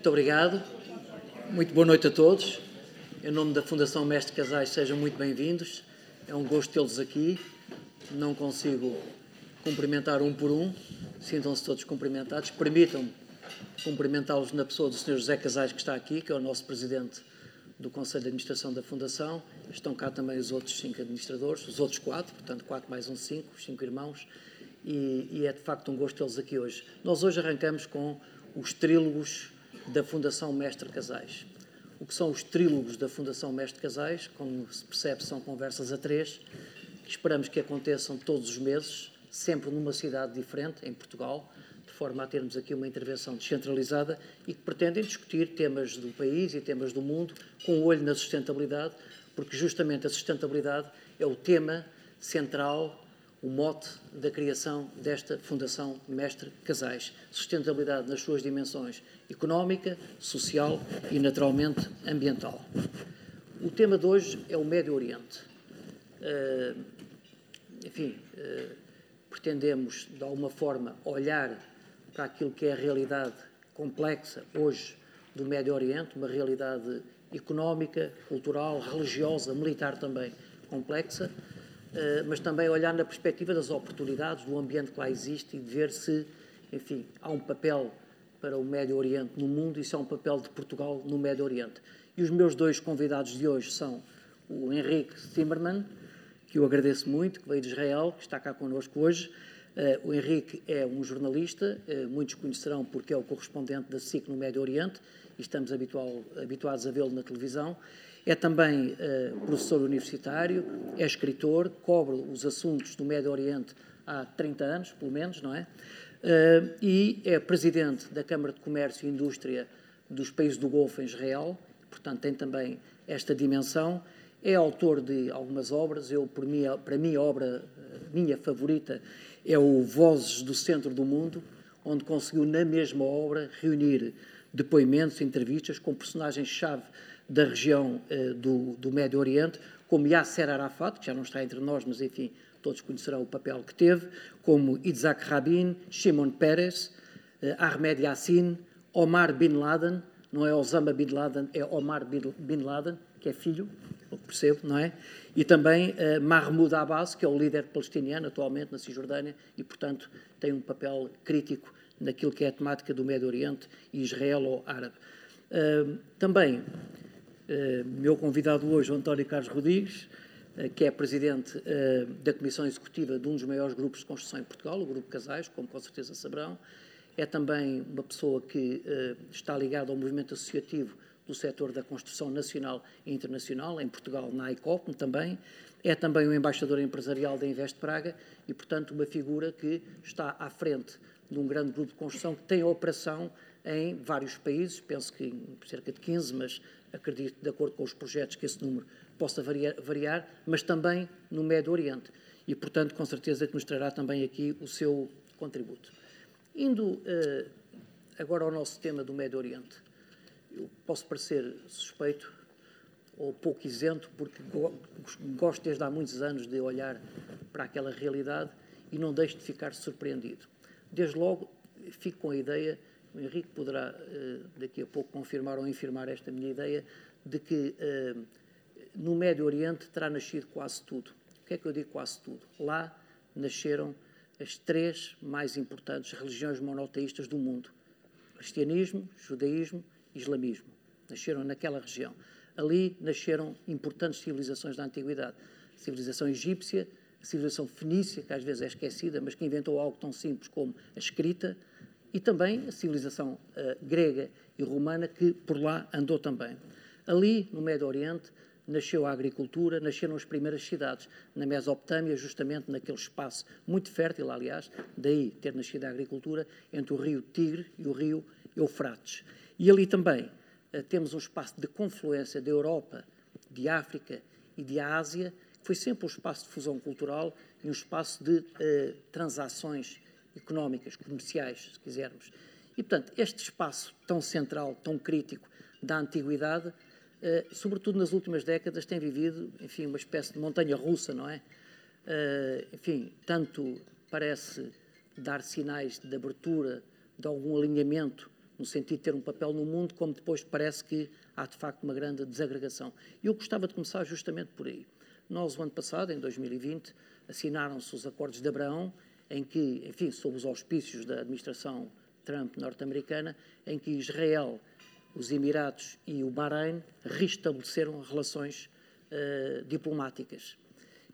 Muito obrigado. Muito boa noite a todos. Em nome da Fundação Mestre Casais, sejam muito bem-vindos. É um gosto tê-los aqui. Não consigo cumprimentar um por um. Sintam-se todos cumprimentados. Permitam-me cumprimentá-los na pessoa do Sr. José Casais, que está aqui, que é o nosso presidente do Conselho de Administração da Fundação. Estão cá também os outros cinco administradores, os outros quatro, portanto, quatro mais um, cinco, os cinco irmãos. E, e é de facto um gosto tê-los aqui hoje. Nós hoje arrancamos com os trílogos da Fundação Mestre Casais. O que são os trílogos da Fundação Mestre Casais? Como se percebe, são conversas a três, que esperamos que aconteçam todos os meses, sempre numa cidade diferente, em Portugal, de forma a termos aqui uma intervenção descentralizada e que pretendem discutir temas do país e temas do mundo com o um olho na sustentabilidade, porque justamente a sustentabilidade é o tema central o mote da criação desta Fundação Mestre Casais. Sustentabilidade nas suas dimensões económica, social e, naturalmente, ambiental. O tema de hoje é o Médio Oriente. Uh, enfim, uh, pretendemos, de alguma forma, olhar para aquilo que é a realidade complexa hoje do Médio Oriente, uma realidade económica, cultural, religiosa, militar também complexa, mas também olhar na perspectiva das oportunidades, do ambiente que lá existe e de ver se, enfim, há um papel para o Médio Oriente no mundo e se há um papel de Portugal no Médio Oriente. E os meus dois convidados de hoje são o Henrique Zimmermann, que eu agradeço muito, que veio de Israel, que está cá connosco hoje. Uh, o Henrique é um jornalista, uh, muitos conhecerão porque é o correspondente da SIC no Médio Oriente e estamos habituados a vê-lo na televisão. É também uh, professor universitário, é escritor, cobre os assuntos do Médio Oriente há 30 anos, pelo menos, não é? Uh, e é presidente da Câmara de Comércio e Indústria dos Países do Golfo em Israel, portanto tem também esta dimensão. É autor de algumas obras, eu, por para mim, a obra minha favorita é o Vozes do Centro do Mundo, onde conseguiu, na mesma obra, reunir depoimentos, entrevistas com personagens-chave da região eh, do, do, Médio Oriente, como Yasser Arafat, que já não está entre nós, mas enfim, todos conhecerão o papel que teve, como Isaac Rabin, Shimon Peres, eh, Ahmed Yassin, Omar Bin Laden, não é Osama Bin Laden, é Omar Bin Laden, que é filho, percebo, não é? E também uh, Mahmoud Abbas, que é o líder palestiniano atualmente na Cisjordânia e, portanto, tem um papel crítico naquilo que é a temática do Médio Oriente e Israel ou árabe. Uh, também meu convidado hoje, o António Carlos Rodrigues, uh, que é presidente uh, da Comissão Executiva de um dos maiores grupos de construção em Portugal, o Grupo Casais, como com certeza saberão. É também uma pessoa que está ligada ao movimento associativo do setor da construção nacional e internacional, em Portugal, na ICOP também. É também o embaixador empresarial da Invest Praga e, portanto, uma figura que está à frente de um grande grupo de construção que tem operação em vários países, penso que em cerca de 15, mas acredito, de acordo com os projetos, que esse número possa variar, variar, mas também no Médio Oriente. E, portanto, com certeza que nos trará também aqui o seu contributo. Indo uh, agora ao nosso tema do Médio Oriente, eu posso parecer suspeito ou pouco isento, porque gosto desde há muitos anos de olhar para aquela realidade e não deixo de ficar surpreendido. Desde logo, fico com a ideia o Henrique poderá eh, daqui a pouco confirmar ou infirmar esta minha ideia de que eh, no Médio Oriente terá nascido quase tudo. O que é que eu digo quase tudo? Lá nasceram as três mais importantes religiões monoteístas do mundo: cristianismo, judaísmo e islamismo. Nasceram naquela região. Ali nasceram importantes civilizações da antiguidade. A civilização egípcia, a civilização fenícia, que às vezes é esquecida, mas que inventou algo tão simples como a escrita, e também a civilização uh, grega e romana que por lá andou também. Ali, no Médio Oriente, nasceu a agricultura, nasceram as primeiras cidades, na Mesopotâmia, justamente naquele espaço muito fértil, aliás, daí ter nascido a agricultura, entre o rio Tigre e o rio Eufrates. E ali também uh, temos um espaço de confluência da Europa, de África e de Ásia, que foi sempre um espaço de fusão cultural e um espaço de uh, transações económicas, comerciais, se quisermos. E, portanto, este espaço tão central, tão crítico da antiguidade, eh, sobretudo nas últimas décadas, tem vivido, enfim, uma espécie de montanha russa, não é? Eh, enfim, tanto parece dar sinais de abertura, de algum alinhamento no sentido de ter um papel no mundo, como depois parece que há de facto uma grande desagregação. E eu gostava de começar justamente por aí. Nós, o ano passado, em 2020, assinaram-se os Acordos de Abraão, em que, enfim, sob os auspícios da administração Trump norte-americana, em que Israel, os Emirados e o Bahrein restabeleceram relações uh, diplomáticas.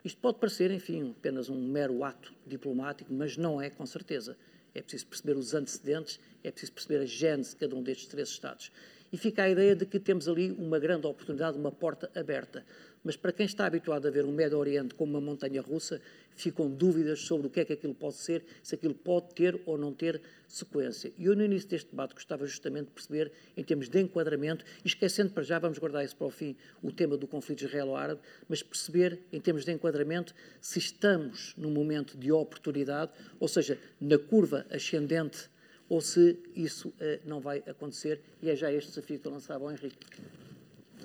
Isto pode parecer, enfim, apenas um mero ato diplomático, mas não é, com certeza. É preciso perceber os antecedentes, é preciso perceber a gênese de cada um destes três Estados. E fica a ideia de que temos ali uma grande oportunidade, uma porta aberta mas para quem está habituado a ver o Médio Oriente como uma montanha russa, ficam dúvidas sobre o que é que aquilo pode ser, se aquilo pode ter ou não ter sequência. E eu, no início deste debate, gostava justamente de perceber, em termos de enquadramento, e esquecendo para já, vamos guardar isso para o fim, o tema do conflito israelo-árabe, mas perceber, em termos de enquadramento, se estamos num momento de oportunidade, ou seja, na curva ascendente, ou se isso uh, não vai acontecer, e é já este desafio que eu lançava ao Henrique.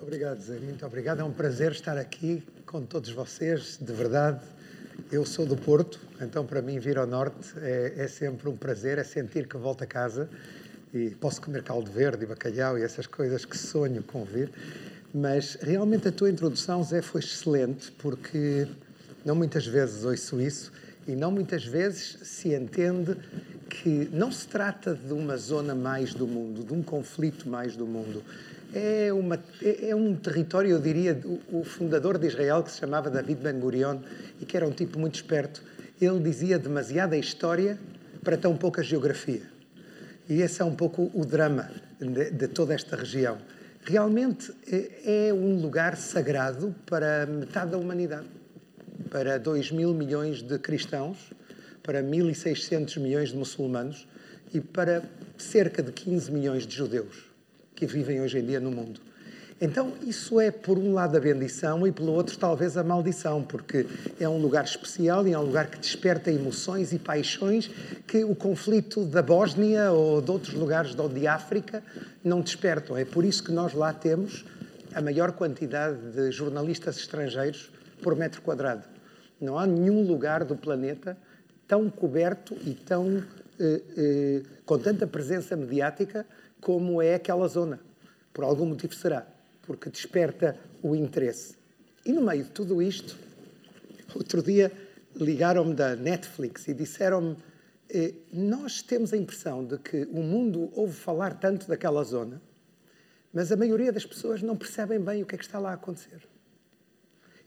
Obrigado, Zé. Muito obrigado. É um prazer estar aqui com todos vocês, de verdade. Eu sou do Porto, então para mim vir ao Norte é, é sempre um prazer, é sentir que volto a casa e posso comer caldo verde e bacalhau e essas coisas que sonho com vir. Mas realmente a tua introdução, Zé, foi excelente, porque não muitas vezes ouço isso e não muitas vezes se entende que não se trata de uma zona mais do mundo, de um conflito mais do mundo é, uma, é, é um território, eu diria, o, fundador de Israel, que se chamava David Ben Gurion, e que era um tipo muito esperto, ele dizia demasiada história para tão pouca geografia. E esse é um pouco o drama de, de toda esta região. Realmente é, é um lugar sagrado para metade da humanidade, para 2 mil milhões de cristãos, para 1.600 milhões de muçulmanos e para cerca de 15 milhões de judeus que vivem hoje em dia no mundo. Então, isso é, por um lado, a bendição e, pelo outro, talvez a maldição, porque é um lugar especial e é um lugar que desperta emoções e paixões que o conflito da Bósnia ou de outros lugares de África não despertam. É por isso que nós lá temos a maior quantidade de jornalistas estrangeiros por metro quadrado. Não há nenhum lugar do planeta tão coberto e tão eh, eh, com tanta presença mediática como é aquela zona. Por algum motivo será, porque desperta o interesse. E no meio de tudo isto, outro dia ligaram-me da Netflix e disseram-me: eh, Nós temos a impressão de que o mundo ouve falar tanto daquela zona, mas a maioria das pessoas não percebem bem o que é que está lá a acontecer.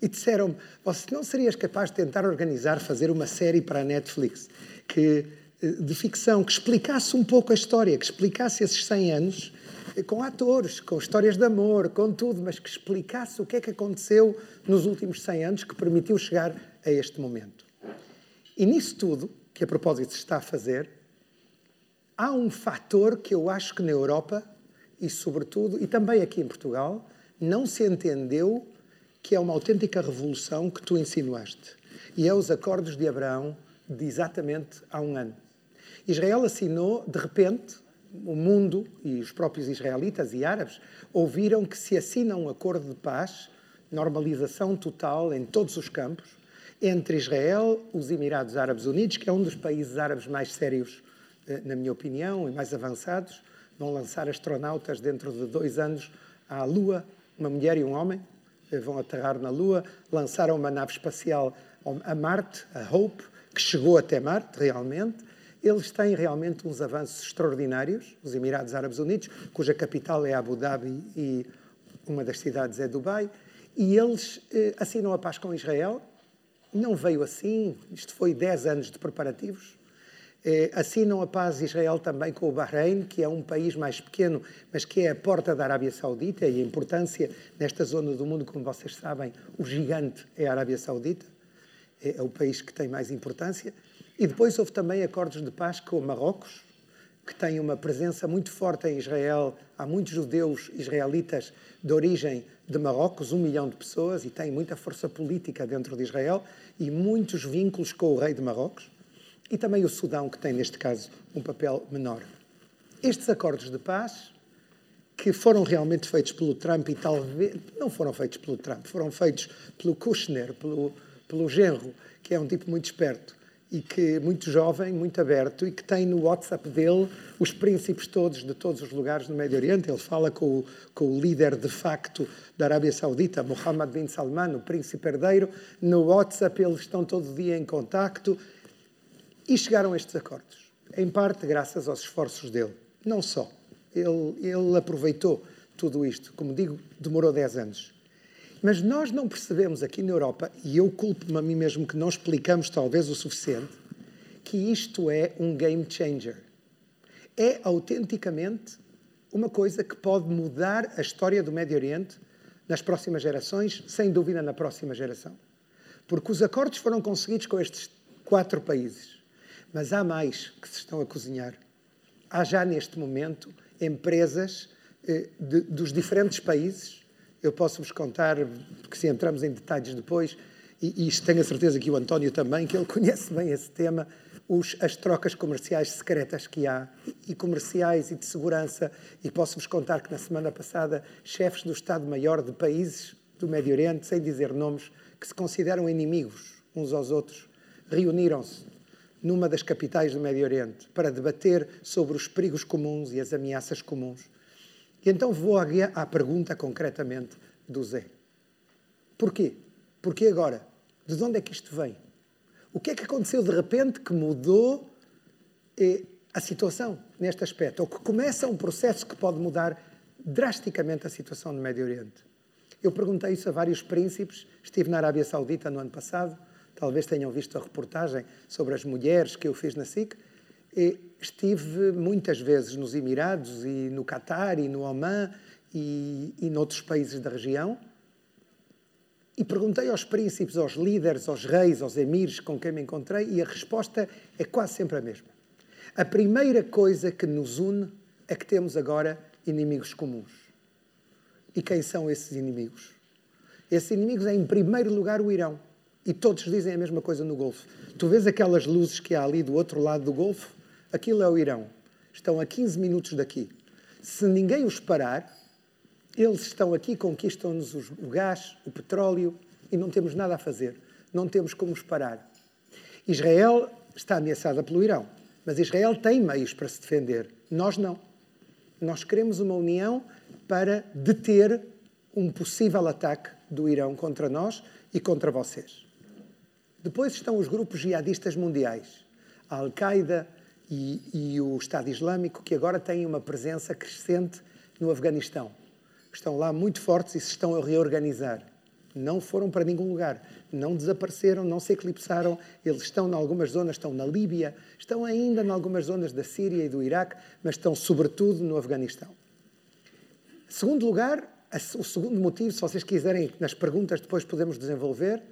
E disseram-me: Você não serias capaz de tentar organizar, fazer uma série para a Netflix que de ficção que explicasse um pouco a história, que explicasse esses 100 anos eh, com atores, com histórias de amor, com tudo, mas que explicasse o que é que aconteceu nos últimos 100 anos que permitiu chegar a este momento. E nisso tudo, que a propósito se está a fazer, há um fator que eu acho que na Europa, e sobretudo, e também aqui em Portugal, não se entendeu que é uma autêntica revolução que tu insinuaste. E é os acordos de Abraão de exatamente há um ano. Israel assinou, de repente, o mundo e os próprios israelitas e árabes ouviram que se assina um acordo de paz, normalização total em todos os campos, entre Israel, os Emirados Árabes Unidos, que é um dos países árabes mais sérios, eh, na minha opinião, e mais avançados, vão lançar astronautas dentro de dois anos à Lua, uma mulher e um homem, vão aterrar na Lua, lançaram uma nave espacial a Marte, a Hope, que chegou até Marte, realmente, eles têm realmente uns avanços extraordinários, os Emirados Árabes Unidos, cuja capital é Abu Dhabi e uma das cidades é Dubai, e eles eh, assinam a paz com Israel. Não veio assim, isto foi 10 anos de preparativos. Eh, assinam a paz Israel também com o Bahrein, que é um país mais pequeno, mas que é a porta da Arábia Saudita e a importância nesta zona do mundo, como vocês sabem, o gigante é a Arábia Saudita, é, é o país que tem mais importância. E depois houve também acordos de paz com Marrocos, que tem uma presença muito forte em Israel. Há muitos judeus israelitas de origem de Marrocos, um milhão de pessoas, e tem muita força política dentro de Israel e muitos vínculos com o rei de Marrocos. E também o Sudão, que tem, neste caso, um papel menor. Estes acordos de paz, que foram realmente feitos pelo Trump e talvez. não foram feitos pelo Trump, foram feitos pelo Kushner, pelo, pelo genro, que é um tipo muito esperto e que muito jovem, muito aberto e que tem no WhatsApp dele os príncipes todos de todos os lugares do Médio Oriente. Ele fala com o, com o líder de facto da Arábia Saudita, Mohammed bin Salman, o príncipe herdeiro. No WhatsApp eles estão todo dia em contacto e chegaram a estes acordos. Em parte graças aos esforços dele. Não só. Ele, ele aproveitou tudo isto. Como digo, demorou 10 anos. Mas nós não percebemos aqui na Europa, e eu culpo-me a mim mesmo que não explicamos talvez o suficiente, que isto é um game changer. É autenticamente uma coisa que pode mudar a história do Médio Oriente nas próximas gerações, sem dúvida na próxima geração. Porque os acordos foram conseguidos com estes quatro países. Mas há mais que se estão a cozinhar. Há já neste momento empresas eh, de, dos diferentes países eu posso-vos contar, porque se entramos em detalhes depois, e, e tenho a certeza que o António também, que ele conhece bem esse tema, os, as trocas comerciais secretas que há, e comerciais e de segurança, e posso-vos contar que na semana passada, chefes do Estado-Maior de países do Médio Oriente, sem dizer nomes, que se consideram inimigos uns aos outros, reuniram-se numa das capitais do Médio Oriente para debater sobre os perigos comuns e as ameaças comuns. E então vou à pergunta concretamente do Zé. Porquê? Porquê agora? De onde é que isto vem? O que é que aconteceu de repente que mudou eh, a situação neste aspecto? Ou que começa um processo que pode mudar drasticamente a situação no Médio Oriente? Eu perguntei isso a vários príncipes. Estive na Arábia Saudita no ano passado. Talvez tenham visto a reportagem sobre as mulheres que eu fiz na SIC. Estive muitas vezes nos Emirados e no Catar e no Oman e, e noutros países da região e perguntei aos príncipes, aos líderes, aos reis, aos emires com quem me encontrei e a resposta é quase sempre a mesma. A primeira coisa que nos une é que temos agora inimigos comuns. E quem são esses inimigos? Esses inimigos é, em primeiro lugar, o Irão. E todos dizem a mesma coisa no Golfo. Tu vês aquelas luzes que há ali do outro lado do Golfo? Aquilo é o Irão. Estão a 15 minutos daqui. Se ninguém os parar, eles estão aqui, conquistam-nos o gás, o petróleo e não temos nada a fazer. Não temos como os parar. Israel está ameaçada pelo Irão, mas Israel tem meios para se defender. Nós não. Nós queremos uma união para deter um possível ataque do Irão contra nós e contra vocês. Depois estão os grupos jihadistas mundiais. A Al-Qaeda, e, e o Estado Islâmico, que agora têm uma presença crescente no Afeganistão. Estão lá muito fortes e se estão a reorganizar. Não foram para nenhum lugar, não desapareceram, não se eclipsaram. Eles estão em algumas zonas, estão na Líbia, estão ainda em algumas zonas da Síria e do Iraque, mas estão sobretudo no Afeganistão. Segundo lugar, o segundo motivo, se vocês quiserem, nas perguntas depois podemos desenvolver,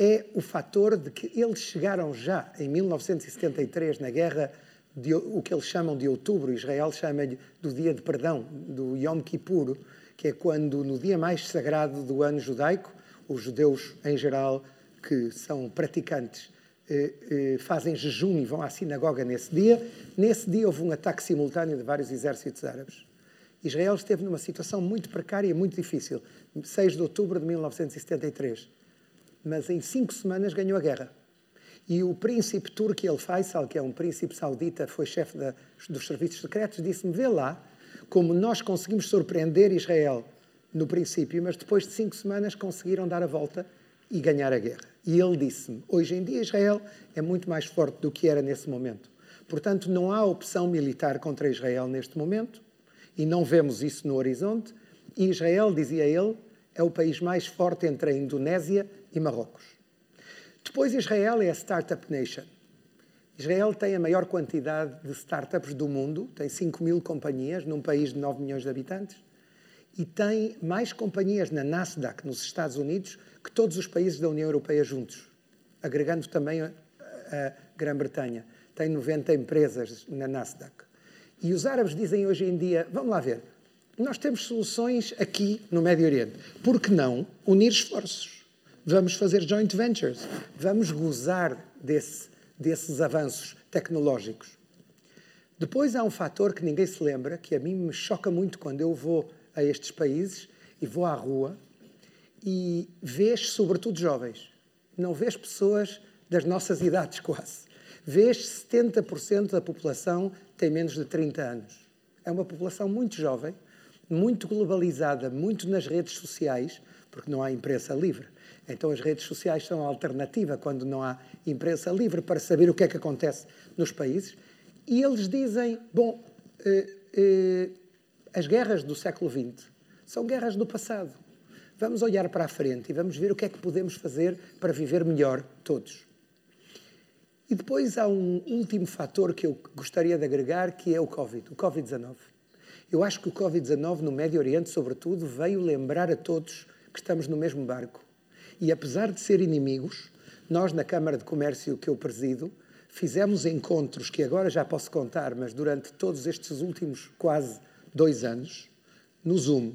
é o fator de que eles chegaram já em 1973 na guerra de, o que eles chamam de outubro, Israel chama-lhe do dia de perdão, do Yom Kippur, que é quando, no dia mais sagrado do ano judaico, os judeus em geral, que são praticantes, eh, eh, fazem jejum e vão à sinagoga nesse dia. Nesse dia houve um ataque simultâneo de vários exércitos árabes. Israel esteve numa situação muito precária, muito difícil, 6 de outubro de 1973. Mas em cinco semanas ganhou a guerra. E o príncipe turco El Faisal, que é um príncipe saudita, foi chefe da, dos serviços secretos, disse-me: vê lá como nós conseguimos surpreender Israel no princípio, mas depois de cinco semanas conseguiram dar a volta e ganhar a guerra. E ele disse-me: hoje em dia Israel é muito mais forte do que era nesse momento. Portanto, não há opção militar contra Israel neste momento e não vemos isso no horizonte. E Israel, dizia ele, é o país mais forte entre a Indonésia e Marrocos. Depois, Israel é a Startup Nation. Israel tem a maior quantidade de startups do mundo, tem 5 mil companhias num país de 9 milhões de habitantes e tem mais companhias na Nasdaq, nos Estados Unidos, que todos os países da União Europeia juntos, agregando também a, a Grã-Bretanha. Tem 90 empresas na Nasdaq. E os árabes dizem hoje em dia: vamos lá ver, nós temos soluções aqui no Médio Oriente, por que não unir esforços? Vamos fazer joint ventures, vamos gozar desse, desses avanços tecnológicos. Depois há um fator que ninguém se lembra, que a mim me choca muito quando eu vou a estes países e vou à rua e vês, sobretudo jovens, não vês pessoas das nossas idades quase. vês 70% da população tem menos de 30 anos. É uma população muito jovem, muito globalizada, muito nas redes sociais, porque não há imprensa livre. Então as redes sociais são a alternativa quando não há imprensa livre para saber o que é que acontece nos países. E eles dizem, bom, eh, eh, as guerras do século XX são guerras do passado. Vamos olhar para a frente e vamos ver o que é que podemos fazer para viver melhor todos. E depois há um último fator que eu gostaria de agregar, que é o Covid, o Covid-19. Eu acho que o Covid-19 no Médio Oriente, sobretudo, veio lembrar a todos que estamos no mesmo barco. E apesar de ser inimigos, nós na Câmara de Comércio que eu presido, fizemos encontros que agora já posso contar, mas durante todos estes últimos quase dois anos, no Zoom,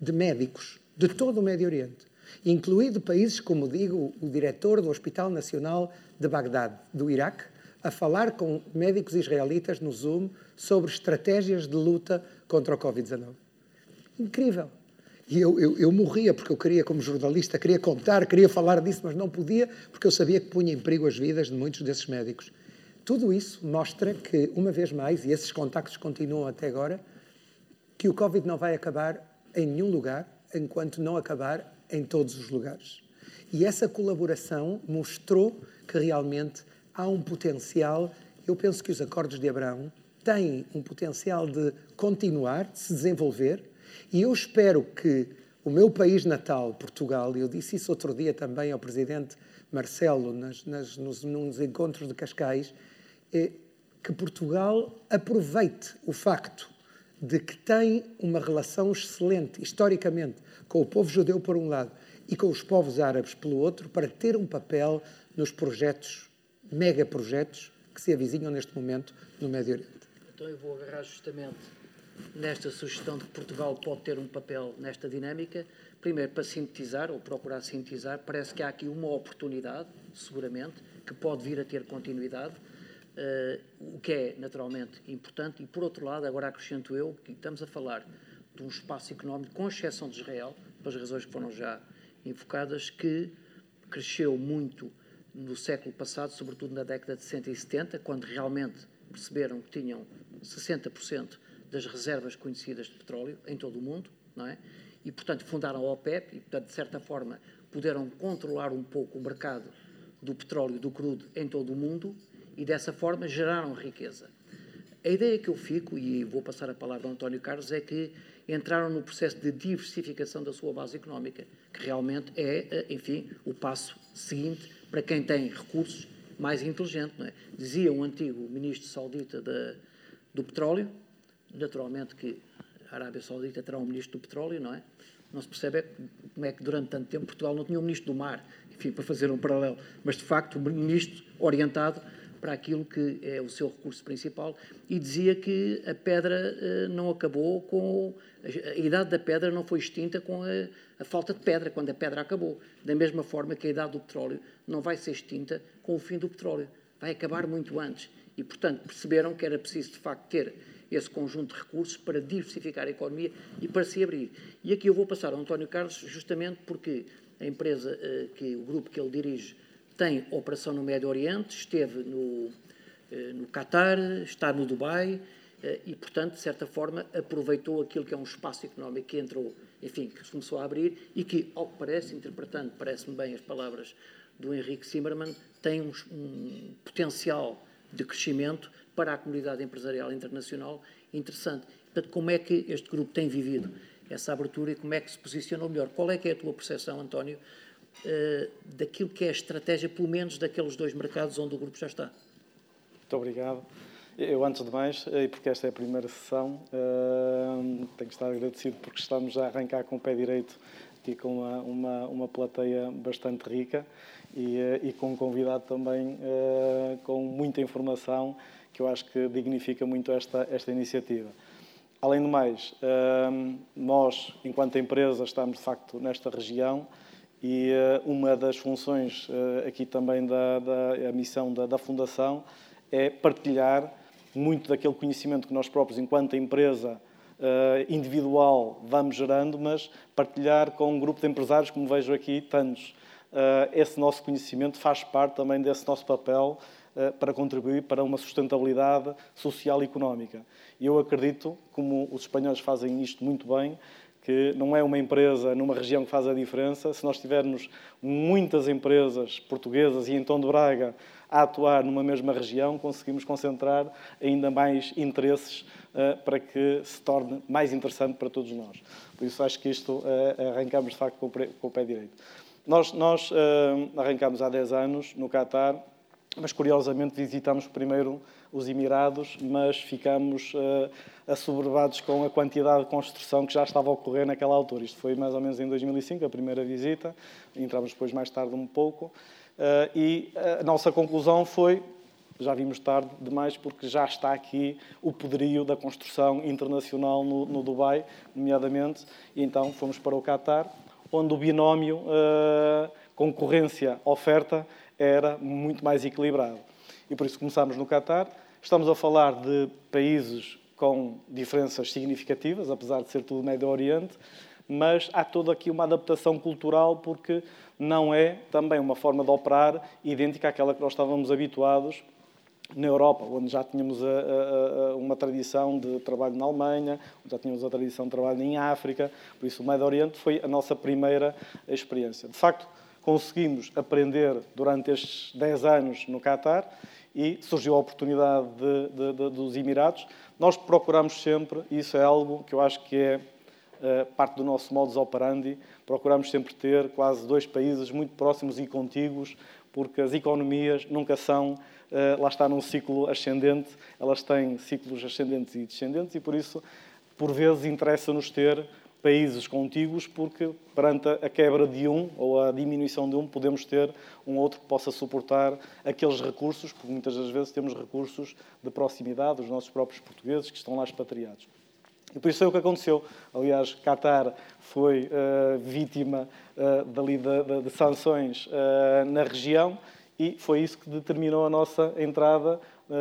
de médicos de todo o Médio Oriente, incluído países como digo, o diretor do Hospital Nacional de Bagdade, do Iraque, a falar com médicos israelitas no Zoom sobre estratégias de luta contra o Covid-19. Incrível. E eu, eu, eu, morria porque eu queria, como jornalista, queria contar, queria falar disso, mas não podia porque eu sabia que punha em perigo as vidas de muitos desses médicos. Tudo isso mostra que, uma vez mais, e esses contactos continuam até agora, que o Covid não vai acabar em nenhum lugar enquanto não acabar em todos os lugares. E essa colaboração mostrou que realmente há um potencial. Eu penso que os Acordos de Abraão têm um potencial de continuar, de se desenvolver, e eu espero que o meu país natal, Portugal, e eu disse isso outro dia também ao presidente Marcelo nas, nas, nos, nos encontros de Cascais, é que Portugal aproveite o facto de que tem uma relação excelente, historicamente, com o povo judeu por um lado e com os povos árabes pelo outro, para ter um papel nos projetos, megaprojetos, que se avizinham neste momento no Médio Oriente. Então eu vou agarrar justamente nesta sugestão de que Portugal pode ter um papel nesta dinâmica. Primeiro, para sintetizar, ou procurar sintetizar, parece que há aqui uma oportunidade, seguramente, que pode vir a ter continuidade, uh, o que é naturalmente importante. E, por outro lado, agora acrescento eu que estamos a falar de um espaço económico, com exceção de Israel, pelas razões que foram já invocadas, que cresceu muito no século passado, sobretudo na década de 60 e 70, quando realmente perceberam que tinham 60% das reservas conhecidas de petróleo em todo o mundo, não é? E, portanto, fundaram a OPEP e, portanto, de certa forma, puderam controlar um pouco o mercado do petróleo, do crudo em todo o mundo e, dessa forma, geraram riqueza. A ideia que eu fico, e vou passar a palavra ao António Carlos, é que entraram no processo de diversificação da sua base económica, que realmente é, eh, enfim, o passo seguinte para quem tem recursos mais inteligente. É? Dizia um antigo ministro saudita do petróleo, naturalmente que a Arábia Saudita terá um ministro do petróleo, não é? Não se percebe como é que durante tanto tempo Portugal não tinha um ministro do mar, enfim, para fazer um paralelo, mas de facto um ministro orientado para aquilo que é o seu recurso principal. E dizia que a pedra uh, não acabou com a idade da pedra não foi extinta com a, a, falta de pedra quando a pedra acabou. Da mesma forma que a idade do petróleo não vai ser extinta com o fim do petróleo. Vai acabar muito antes. E portanto perceberam que era preciso de facto ter esse conjunto de recursos para diversificar a economia e para se abrir. E aqui eu vou passar ao António Carlos justamente porque a empresa uh, que o grupo que ele dirige tem operação no Médio Oriente, esteve no, eh, no Qatar, está no Dubai eh, e, portanto, de certa forma, aproveitou aquilo que é um espaço económico que entrou, enfim, que começou a abrir e que, ao que parece, interpretando, parece-me bem as palavras do Henrique Zimmermann, tem um, um potencial de crescimento para a comunidade empresarial internacional interessante. Portanto, como é que este grupo tem vivido essa abertura e como é que se posicionou melhor? Qual é que é a tua percepção, António, uh, daquilo que é a estratégia, pelo menos daqueles dois mercados onde o grupo já está. Muito obrigado. Eu, antes de mais, eh, e porque esta é a primeira sessão, uh, tenho que estar agradecido porque estamos a arrancar com o pé direito e com uma, uma, uma plateia bastante rica e, e com um convidado também com muita informação que eu acho que dignifica muito esta, esta iniciativa. Além do mais, uh, nós, enquanto empresa, estamos de facto nesta região e uh, uma das funções uh, aqui também da, da missão da, da, Fundação é partilhar muito daquele conhecimento que nós próprios, enquanto empresa individual, vamos gerando, mas partilhar com um grupo de empresários, como vejo aqui, tantos. esse nosso conhecimento faz parte também desse nosso papel para contribuir para uma sustentabilidade social e económica. E eu acredito, como os espanhóis fazem isto muito bem, que não é uma empresa numa região que faz a diferença. Se nós tivermos muitas empresas portuguesas e em Tom de Braga a atuar numa mesma região, conseguimos concentrar ainda mais interesses uh, para que se torne mais interessante para todos nós. Por isso acho que isto uh, arrancamos de facto com o, pé direito. Nós, nós arrancamos há 10 anos no Qatar, mas curiosamente visitamos primeiro os Emirados, mas ficamos uh, assoberbados com a quantidade de construção que já estava a ocorrer naquela altura. Isto foi mais ou menos em 2005, a primeira visita, entramos depois mais tarde um pouco, uh, e a nossa conclusão foi, já vimos tarde demais, porque já está aqui o poderio da construção internacional no, no Dubai, nomeadamente, e então fomos para o Qatar, onde o binómio uh, concorrência-oferta era muito mais equilibrado. E por isso começámos no Qatar. Estamos a falar de países com diferenças significativas, apesar de ser tudo Médio Oriente, mas há toda aqui uma adaptação cultural porque não é também uma forma de operar idêntica àquela que nós estávamos habituados na Europa, onde já tínhamos a, a, a, uma tradição de trabalho na Alemanha, onde já tínhamos a tradição de trabalho em África, por isso o Médio Oriente foi a nossa primeira experiência. De facto, conseguimos aprender durante estes 10 anos no Qatar e surgiu a oportunidade de, de, de, dos Emirados. Nós procuramos sempre, e isso é algo que eu acho que é uh, parte do nosso modus operandi, procuramos sempre ter quase dois países muito próximos e contíguos, porque as economias nunca são, uh, lá está num ciclo ascendente, elas têm ciclos ascendentes e descendentes e por isso, por vezes, interessa-nos ter países contíguos, porque perante a quebra de um ou a diminuição de um, podemos ter um outro que possa suportar aqueles recursos, porque muitas das vezes temos recursos de proximidade, os nossos próprios portugueses que estão lá expatriados. E por isso é o que aconteceu. Aliás, Qatar foi uh, vítima uh, dali de, de, de sanções uh, na região e foi isso que determinou a nossa entrada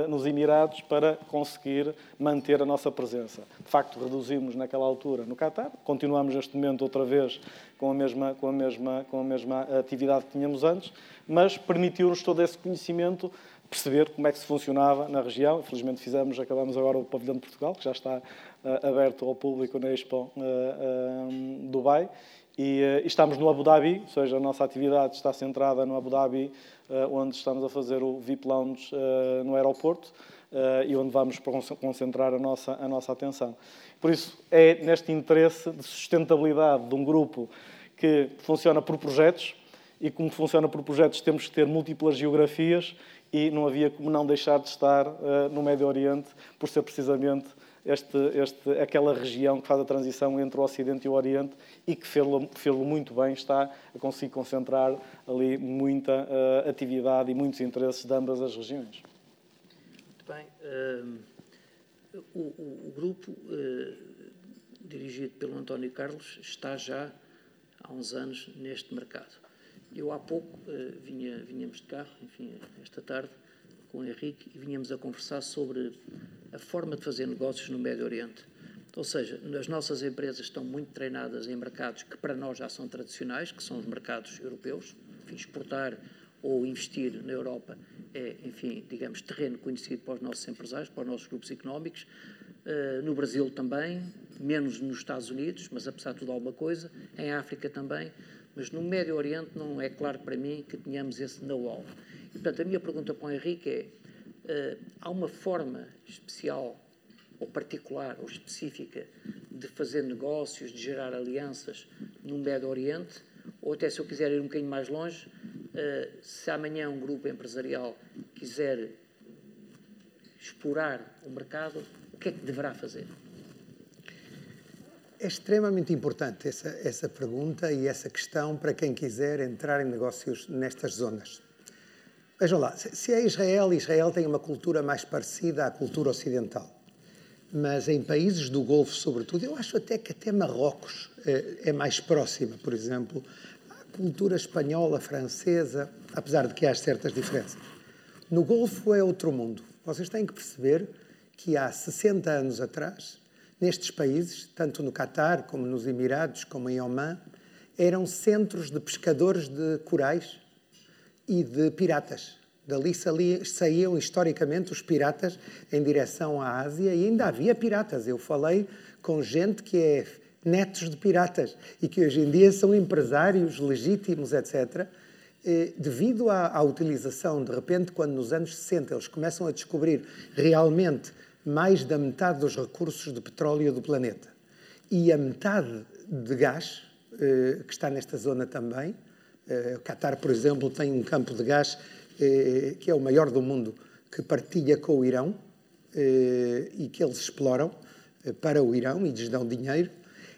nos Emirados para conseguir manter a nossa presença. De facto, reduzimos naquela altura no Qatar, continuamos neste momento outra vez com a mesma, com a mesma, com a mesma atividade que tínhamos antes, mas permitiu-nos todo esse conhecimento perceber como é que se funcionava na região. Infelizmente fizemos, acabamos agora o pavilhão de Portugal, que já está uh, aberto ao público na Expo uh, uh, Dubai, e, e, estamos no Abu Dhabi, ou seja, a nossa atividade está centrada no Abu Dhabi, uh, onde estamos a fazer o VIP Lounge uh, no aeroporto uh, e onde vamos concentrar a nossa, a nossa atenção. Por isso, é neste interesse de sustentabilidade de um grupo que funciona por projetos e como funciona por projetos temos que ter múltiplas geografias e não havia como não deixar de estar no Médio Oriente por ser precisamente este, este, aquela região que faz a transição entre o Ocidente e o Oriente e que fê-lo muito bem, está a conseguir concentrar ali muita uh, atividade e muitos interesses de ambas as regiões. Muito bem. Uh, o, o, grupo, uh, dirigido pelo António Carlos, está já há uns anos neste mercado. Eu há pouco vinha, vinhamos de carro, enfim, esta tarde, com o Henrique, e vinhamos a conversar sobre a forma de fazer negócios no Médio Oriente. Ou seja, as nossas empresas estão muito treinadas em mercados que para nós já são tradicionais, que são os mercados europeus. Enfim, exportar ou investir na Europa é, enfim, digamos, terreno conhecido para os nossos empresários, para os nossos grupos económicos. Uh, no Brasil também, menos nos Estados Unidos, mas apesar de tudo alguma coisa. Em África também. Mas no Médio Oriente não é claro para mim que tenhamos esse know-how. E, portanto, a minha pergunta para o Henrique é Uh, há uma forma especial ou particular ou específica de fazer negócios, de gerar alianças no Médio Oriente? Ou até se eu quiser ir um bocadinho mais longe, uh, se amanhã um grupo empresarial quiser explorar o mercado, o que é que deverá fazer? É extremamente importante essa, essa pergunta e essa questão para quem quiser entrar em negócios nestas zonas. Vejam lá, se é Israel, Israel tem uma cultura mais parecida à cultura ocidental. Mas em países do Golfo, sobretudo, eu acho até que até Marrocos é, é mais próxima, por exemplo, à cultura espanhola, francesa, apesar de que há certas diferenças. No Golfo é outro mundo. Vocês têm que perceber que há 60 anos atrás, nestes países, tanto no Catar como nos Emirados, como em Oman, eram centros de pescadores de corais e de piratas. Dali saíam historicamente os piratas em direção à Ásia e ainda havia piratas. Eu falei com gente que é netos de piratas e que hoje em dia são empresários legítimos, etc. Devido à, à utilização, de repente, quando nos anos 60 eles começam a descobrir realmente mais da metade dos recursos de petróleo do planeta e a metade de gás, eh, que está nesta zona também. Eh, o Qatar, por exemplo, tem um campo de gás eh, que é o maior do mundo, que partilha com o Irão e que eles exploram para o Irão e lhes dão dinheiro.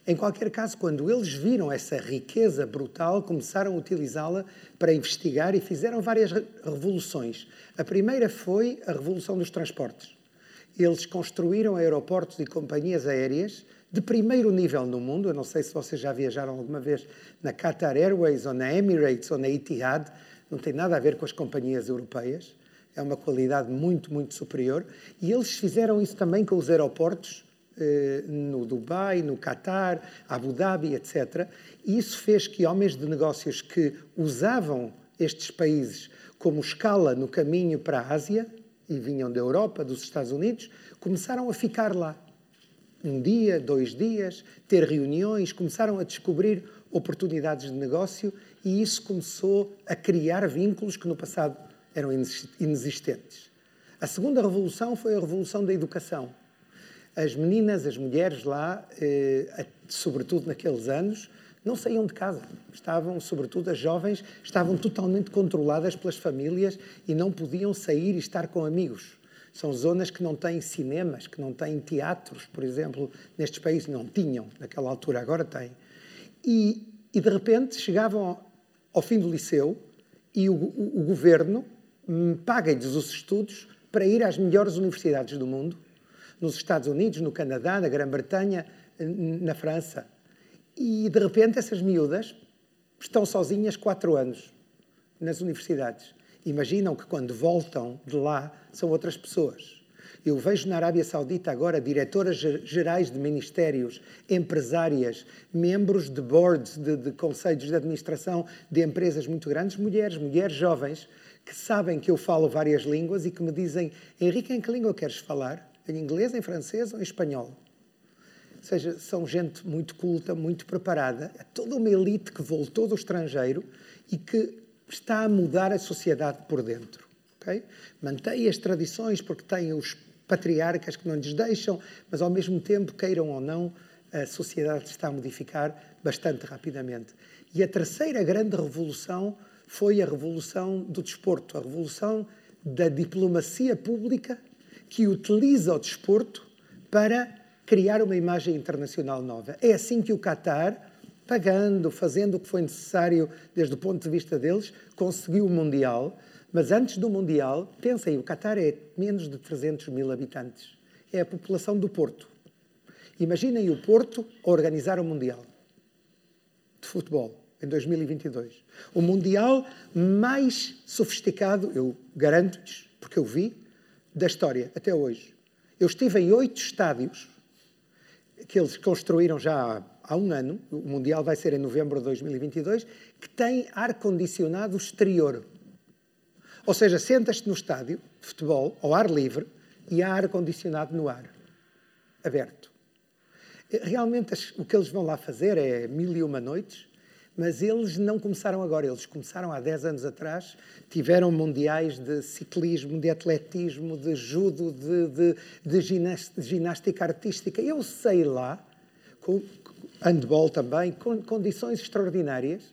Em qualquer caso, quando eles viram essa riqueza brutal, começaram a utilizá-la para investigar e fizeram várias revoluções. A primeira foi a revolução dos transportes. Eles construíram aeroportos e companhias aéreas de primeiro nível no mundo. Eu não sei se vocês já viajaram alguma vez na Qatar Airways ou na Emirates ou na Etihad. Não tem nada a ver com as companhias europeias. É uma qualidade muito, muito superior. E eles fizeram isso também com os aeroportos eh, no Dubai, no Qatar, Abu Dhabi, etc. E isso fez que homens de negócios que usavam estes países como escala no caminho para a Ásia e vinham da Europa, dos Estados Unidos, começaram a ficar lá um dia, dois dias, ter reuniões, começaram a descobrir oportunidades de negócio e isso começou a criar vínculos que no passado eram inexistentes. A segunda revolução foi a revolução da educação. As meninas, as mulheres lá, eh, sobretudo naqueles anos, não saíam de casa. Estavam, sobretudo as jovens, estavam totalmente controladas pelas famílias e não podiam sair e estar com amigos. São zonas que não têm cinemas, que não têm teatros, por exemplo, nestes países. Não tinham naquela altura, agora têm. E, e de repente chegavam ao, fim do liceu e o, o, o governo hum, paga-lhes os estudos para ir às melhores universidades do mundo, nos Estados Unidos, no Canadá, na Grã-Bretanha, na França. E de repente essas miúdas estão sozinhas quatro anos nas universidades imaginam que quando voltam de lá são outras pessoas. Eu vejo na Arábia Saudita agora diretoras gerais de ministérios, empresárias, membros de boards, de, de, conselhos de administração de empresas muito grandes, mulheres, mulheres jovens, que sabem que eu falo várias línguas e que me dizem: Henrique, em que língua queres falar? Em inglês, em francês ou em espanhol? Ou seja, são gente muito culta, muito preparada. É toda uma elite que voltou do estrangeiro e que está a mudar a sociedade por dentro. Okay? Mantém as tradições porque tem os patriarcas que não lhes deixam, mas ao mesmo tempo, queiram ou não, a sociedade está a modificar bastante rapidamente. E a terceira grande revolução foi a revolução do desporto, a revolução da diplomacia pública que utiliza o desporto para criar uma imagem internacional nova. É assim que o Qatar pagando, fazendo o que foi necessário desde o ponto de vista deles, conseguiu o Mundial. Mas antes do Mundial, pensem, o Qatar é menos de 300 mil habitantes. É a população do Porto. Imaginem o Porto a organizar o Mundial de futebol em 2022. O Mundial mais sofisticado, eu garanto-lhes, porque eu vi, da história até hoje. Eu estive em oito estádios que eles construíram já há um ano, o Mundial vai ser em novembro de 2022, que tem ar-condicionado exterior. Ou seja, sentas-te no estádio de futebol, ao ar livre, e há ar-condicionado no ar, aberto. Realmente o que eles vão lá fazer é mil e uma noites, mas eles não começaram agora, eles começaram há 10 anos atrás, tiveram mundiais de ciclismo, de atletismo, de judo, de, de, de ginástica artística. Eu sei lá, handball também, com condições extraordinárias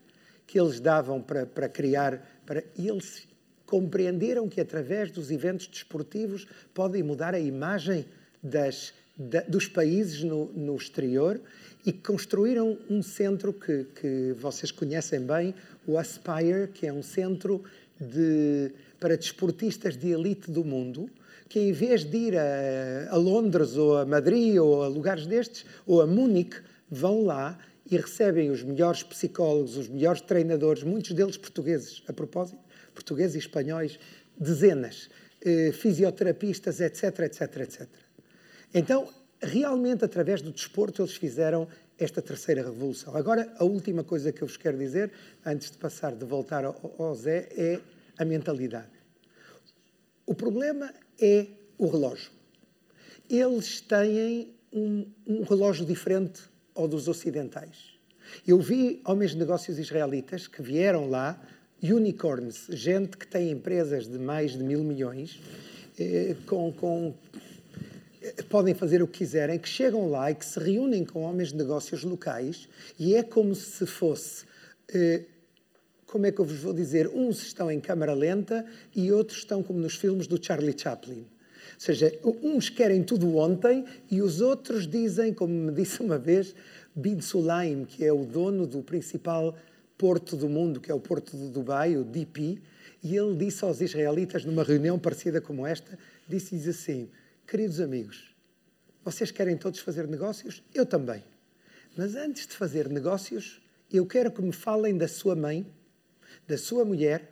que eles davam para, para criar, para, e eles compreenderam que através dos eventos desportivos podem mudar a imagem das, da, dos países no, no, exterior e construíram um centro que, que vocês conhecem bem, o Aspire, que é um centro de, para desportistas de elite do mundo, que em vez de ir a, a Londres ou a Madrid ou a lugares destes, ou a Munique, vão lá e recebem os melhores psicólogos, os melhores treinadores, muitos deles portugueses, a propósito, portugueses e espanhóis, dezenas, eh, fisioterapistas, etc, etc, etc. Então, realmente, através do desporto, eles fizeram esta terceira revolução. Agora, a última coisa que eu vos quero dizer, antes de passar de voltar ao, ao Zé, é a mentalidade. O problema é o relógio. Eles têm um, um relógio diferente ao dos ocidentais. Eu vi homens de negócios israelitas que vieram lá, unicorns, gente que tem empresas de mais de mil milhões, eh, com, com eh, podem fazer o que quiserem, que chegam lá e que se reúnem com homens de negócios locais e é como se fosse, eh, como é que eu vos vou dizer, uns estão em câmara lenta e outros estão como nos filmes do Charlie Chaplin. Ou seja, uns querem tudo ontem e os outros dizem, como me disse uma vez, Bin Sulaim, que é o dono do principal porto do mundo, que é o porto de Dubai, o DP, e ele disse aos israelitas, numa reunião parecida como esta, disse-lhes assim, queridos amigos, vocês querem todos fazer negócios? Eu também. Mas antes de fazer negócios, eu quero que me falem da sua mãe, da sua mulher,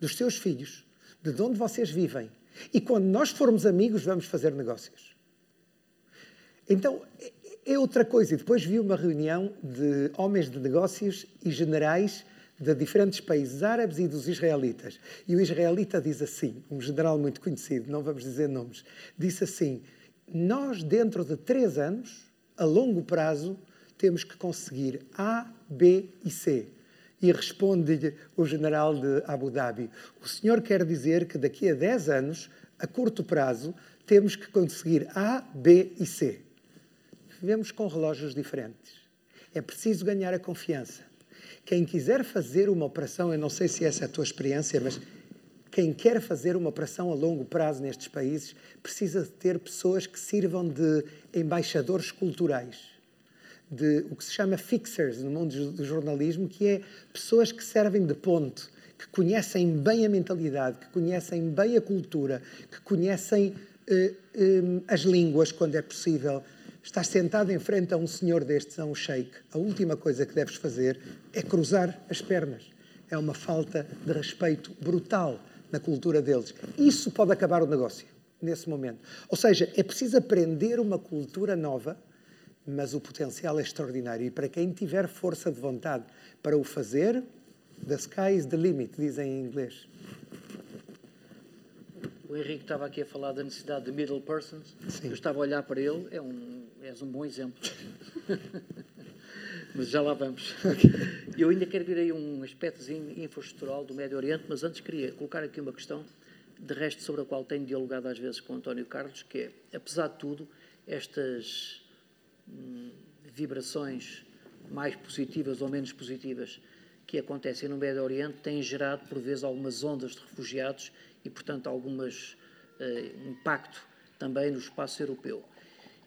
dos seus filhos, de onde vocês vivem. E quando nós formos amigos, vamos fazer negócios. Então, é outra coisa. E depois vi uma reunião de homens de negócios e generais de diferentes países árabes e dos israelitas. E o israelita diz assim, um general muito conhecido, não vamos dizer nomes, disse assim: Nós, dentro de três anos, a longo prazo, temos que conseguir A, B e C. E responde-lhe o general de Abu Dhabi: O senhor quer dizer que daqui a 10 anos, a curto prazo, temos que conseguir A, B e C vivemos com relógios diferentes. É preciso ganhar a confiança. Quem quiser fazer uma operação, eu não sei se essa é a tua experiência, mas quem quer fazer uma operação a longo prazo nestes países precisa ter pessoas que sirvam de embaixadores culturais, de o que se chama fixers no mundo do jornalismo, que é pessoas que servem de ponte, que conhecem bem a mentalidade, que conhecem bem a cultura, que conhecem uh, um, as línguas quando é possível, Estás sentado em frente a um senhor destes, a um sheik. A última coisa que deves fazer é cruzar as pernas. É uma falta de respeito brutal na cultura deles. Isso pode acabar o negócio nesse momento. Ou seja, é preciso aprender uma cultura nova, mas o potencial é extraordinário. E para quem tiver força de vontade para o fazer, the sky is the limit, dizem em inglês. O Henrique estava aqui a falar da necessidade de middle persons. Sim. Eu estava a olhar para ele, é um, és um bom exemplo. mas já lá vamos. Eu ainda quero vir aí um aspecto infraestrutural do Médio Oriente, mas antes queria colocar aqui uma questão, de resto sobre a qual tenho dialogado às vezes com o António Carlos, que é, apesar de tudo, estas vibrações mais positivas ou menos positivas que acontecem no Médio Oriente têm gerado, por vezes, algumas ondas de refugiados e, portanto, algumas uh, impacto também no espaço europeu.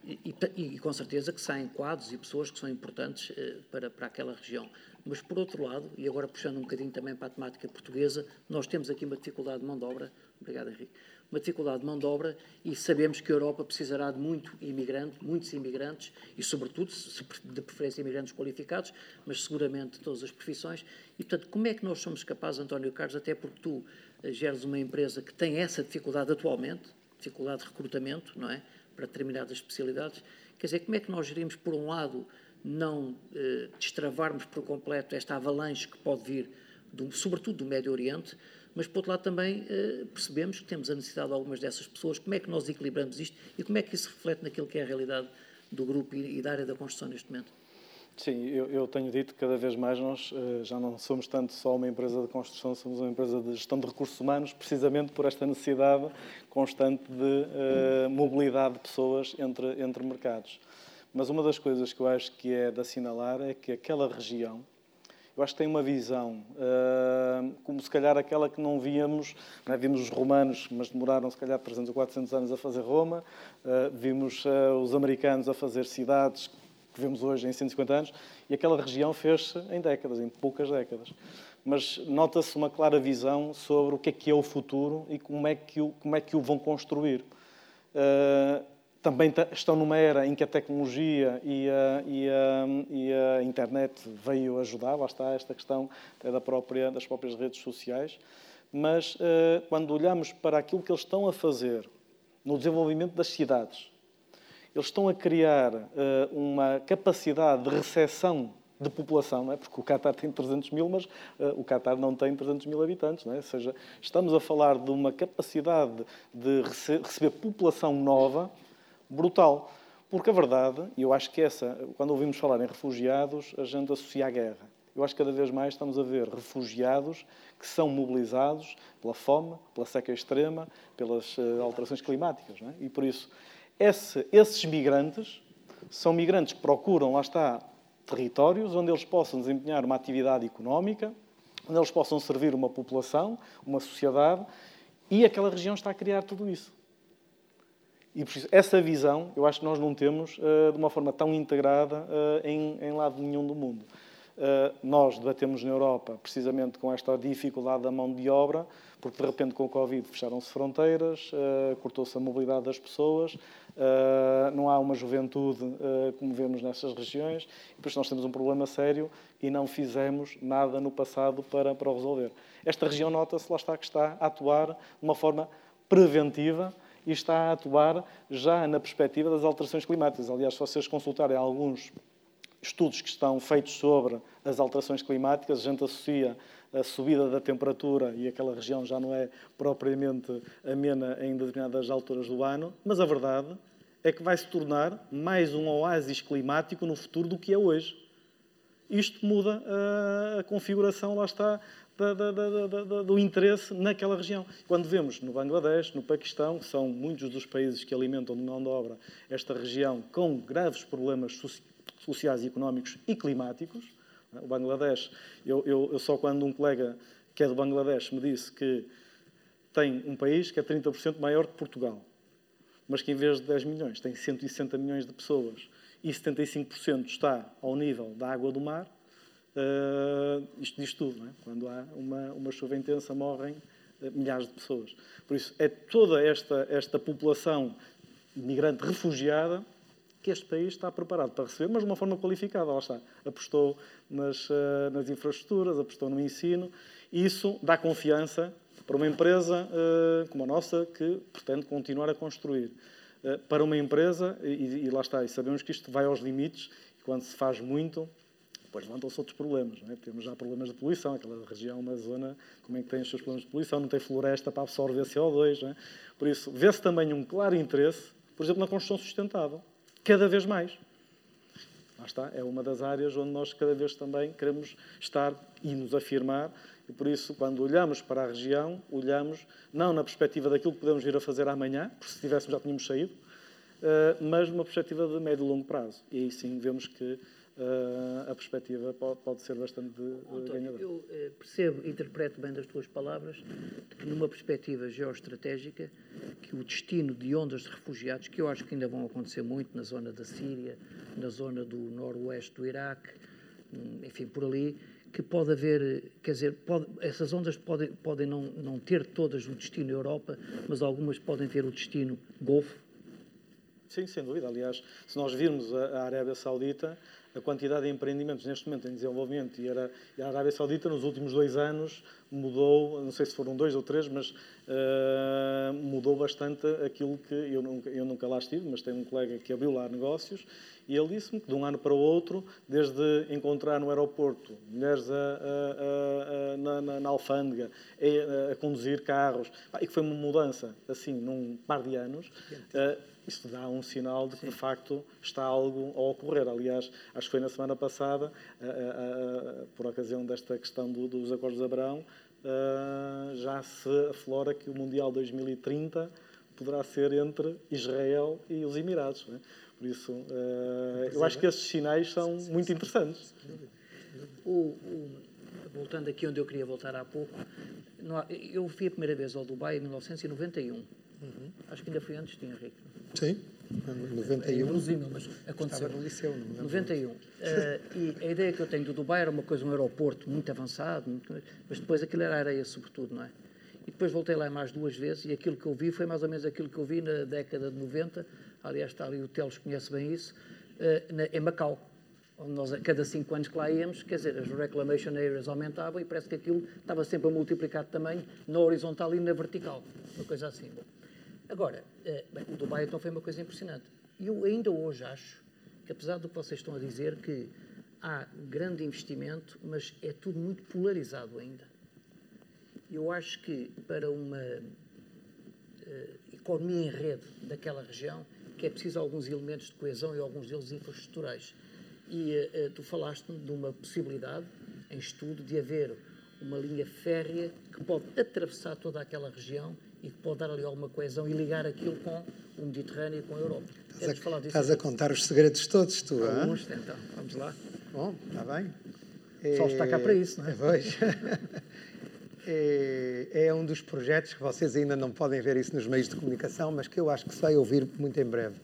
E, e, e, com certeza que saem quadros e pessoas que são importantes uh, para, para aquela região. Mas, por outro lado, e agora puxando um bocadinho também para a temática portuguesa, nós temos aqui uma dificuldade de mão de obra, obrigado Henrique, uma dificuldade de mão de obra e sabemos que a Europa precisará de muito imigrante, muitos imigrantes e, sobretudo, de preferência imigrantes qualificados, mas seguramente todas as profissões. E, portanto, como é que nós somos capazes, António Carlos, até porque tu geres uma empresa que tem essa dificuldade atualmente, dificuldade de recrutamento, não é? Para determinadas especialidades. Quer dizer, como é que nós gerimos, por um lado, não eh, destravarmos por completo esta avalanche que pode vir, do, sobretudo do Médio Oriente, mas, por outro lado, também eh, percebemos que temos a necessidade de algumas dessas pessoas. Como é que nós equilibramos isto e como é que isso reflete naquilo que é a realidade do grupo e, da área da construção neste momento? Sim, eu, eu, tenho dito que cada vez mais nós uh, já não somos tanto só uma empresa de construção, somos uma empresa de gestão de recursos humanos, precisamente por esta necessidade constante de uh, mobilidade de pessoas entre, entre mercados. Mas uma das coisas que eu acho que é de assinalar é que aquela região, eu acho que tem uma visão, uh, como se calhar aquela que não víamos, não é? vimos os romanos, mas demoraram se calhar 300 ou 400 anos a fazer Roma, vimos os americanos a fazer cidades que vemos hoje em 150 anos, e aquela região fez-se em décadas, em poucas décadas. Mas nota-se uma clara visão sobre o que é que é o futuro e como é que o, como é que o vão construir. Uh, também estão numa era em que a tecnologia e a, e a, e a internet veio ajudar, lá está esta questão da própria, das próprias redes sociais, mas uh, quando olhamos para aquilo que eles estão a fazer no desenvolvimento das cidades, eles estão a criar uh, uma capacidade de recepção de população, não é? porque o Qatar tem 300 mil, mas uh, o Qatar não tem 300 mil habitantes. Não é? Ou seja, estamos a falar de uma capacidade de rece receber população nova brutal. Porque a verdade, e eu acho que essa, quando ouvimos falar em refugiados, a gente associa à guerra. Eu acho que cada vez mais estamos a ver refugiados que são mobilizados pela fome, pela seca extrema, pelas uh, alterações climáticas. É? E por isso, esse, esses migrantes são migrantes que procuram, lá está, territórios onde eles possam desempenhar uma atividade económica, onde eles possam servir uma população, uma sociedade, e aquela região está a criar tudo isso. E por isso, essa visão, eu acho que nós não temos uh, de uma forma tão integrada uh, em, em lado nenhum do mundo. Uh, nós debatemos na Europa precisamente com esta dificuldade da mão de obra, porque de repente com o Covid fecharam-se fronteiras, cortou-se a mobilidade das pessoas, não há uma juventude como vemos nessas regiões, e por isso nós temos um problema sério e não fizemos nada no passado para, para o resolver. Esta região nota-se, lá está, que está a atuar de uma forma preventiva, e está a atuar já na perspectiva das alterações climáticas. Aliás, se vocês consultarem alguns estudos que estão feitos sobre as alterações climáticas, a gente associa a subida da temperatura e aquela região já não é propriamente amena em determinadas alturas do ano, mas a verdade é que vai se tornar mais um oásis climático no futuro do que é hoje. Isto muda a configuração, lá está, da, da, da, do interesse naquela região. Quando vemos no Bangladesh, no Paquistão, que são muitos dos países que alimentam de mão de obra esta região com graves problemas sociais, económicos e climáticos. É? O Bangladesh, eu, eu, eu só quando um colega que é do Bangladesh me disse que tem um país que é 30% maior que Portugal, mas que em vez de 10 milhões tem 160 milhões de pessoas e 75% está ao nível da água do mar, Uh, isto diz tudo, é? quando há uma, uma chuva intensa morrem uh, milhares de pessoas. Por isso, é toda esta, esta população migrante refugiada que este país está preparado para receber, mas de uma forma qualificada. Lá está. Apostou nas, uh, nas infraestruturas, apostou no ensino. Isso dá confiança para uma empresa como a nossa que pretende continuar a construir. para uma empresa, e, e lá está, e sabemos que isto vai aos limites, e quando se faz muito, depois levantam-se outros problemas. É? Temos já problemas de poluição, aquela região, uma zona, como é que tem os seus problemas de poluição, não tem floresta para absorver CO2. É? Por isso, vê-se também um claro interesse, por exemplo, na construção sustentável, cada vez mais. Lá está, é uma das áreas onde nós cada vez também queremos estar e nos afirmar, e por isso, quando olhamos para a região, olhamos não na perspectiva daquilo que podemos vir a fazer amanhã, porque se tivéssemos já tínhamos saído, eh, mas numa perspectiva de médio e longo prazo. E aí sim vemos que uh, a perspectiva pode, pode ser bastante uh, ganhadora. Eu uh, percebo, interpreto bem das tuas palavras, de que numa perspectiva geoestratégica, que o destino de ondas de refugiados, que eu acho que ainda vão acontecer muito na zona da Síria, na zona do noroeste do Iraque, hum, enfim, por ali, que pode haver, quer dizer, pode, essas ondas podem, podem não, não ter todas o destino Europa, mas algumas podem ter o destino Golfo. Sim, sem dúvida. Aliás, se nós virmos a, a Arábia Saudita, a quantidade de empreendimentos neste momento em desenvolvimento e, era, e a Arábia Saudita nos últimos dois anos mudou, não sei se foram dois ou três, mas uh, mudou bastante aquilo que eu nunca, eu nunca lá estive, mas tenho um colega que abriu lá negócios e ele disse-me que de um ano para o outro, desde encontrar no aeroporto mulheres a, a, a, na, na, na, alfândega, a, conduzir carros, e que foi uma mudança assim num par de anos. Uh, isto dá um sinal de que, Sim. de facto, está algo a ocorrer. Aliás, acho que foi na semana passada, por ocasião desta questão do, dos Acordos de Abraão, já se aflora que o Mundial 2030 poderá ser entre Israel e os Emirados. É? Por isso, eu acho que esses sinais são muito interessantes. O, o, voltando aqui onde eu queria voltar há pouco, eu fui a primeira vez ao Dubai em 1991. Uhum. Acho que ainda foi antes de Henrique. Sim, em 91. Inverossímil, mas aconteceu. Estava no liceu, não 91. Uh, e a ideia que eu tenho do Dubai era uma coisa, um aeroporto muito avançado, muito, mas depois aquilo era areia, sobretudo, não é? E depois voltei lá mais duas vezes e aquilo que eu vi foi mais ou menos aquilo que eu vi na década de 90. Aliás, está ali o Teles conhece bem isso, uh, na, em Macau, onde nós a cada cinco anos que lá íamos, quer dizer, as reclamation areas aumentavam e parece que aquilo estava sempre a multiplicar de tamanho na horizontal e na vertical, uma coisa assim. Bom. Agora, eh, bem, o Dubai então foi uma coisa impressionante. E eu ainda hoje acho que, apesar do que vocês estão a dizer, que há grande investimento, mas é tudo muito polarizado ainda. Eu acho que para uma uh, economia em rede daquela região, que é preciso alguns elementos de coesão e alguns deles infraestruturais. E uh, tu falaste de uma possibilidade em estudo de haver uma linha férrea que pode atravessar toda aquela região e que pode dar ali alguma coesão e ligar aquilo com o Mediterrâneo e com a Europa. Estás, a, falar disso estás a contar os segredos todos, tu, Alguns, então. Vamos lá. Bom, está bem. Só está cá para isso, não é? Pois. É, é, um dos projetos que vocês ainda não podem ver isso nos meios de comunicação, mas que eu acho que se vai ouvir muito em breve.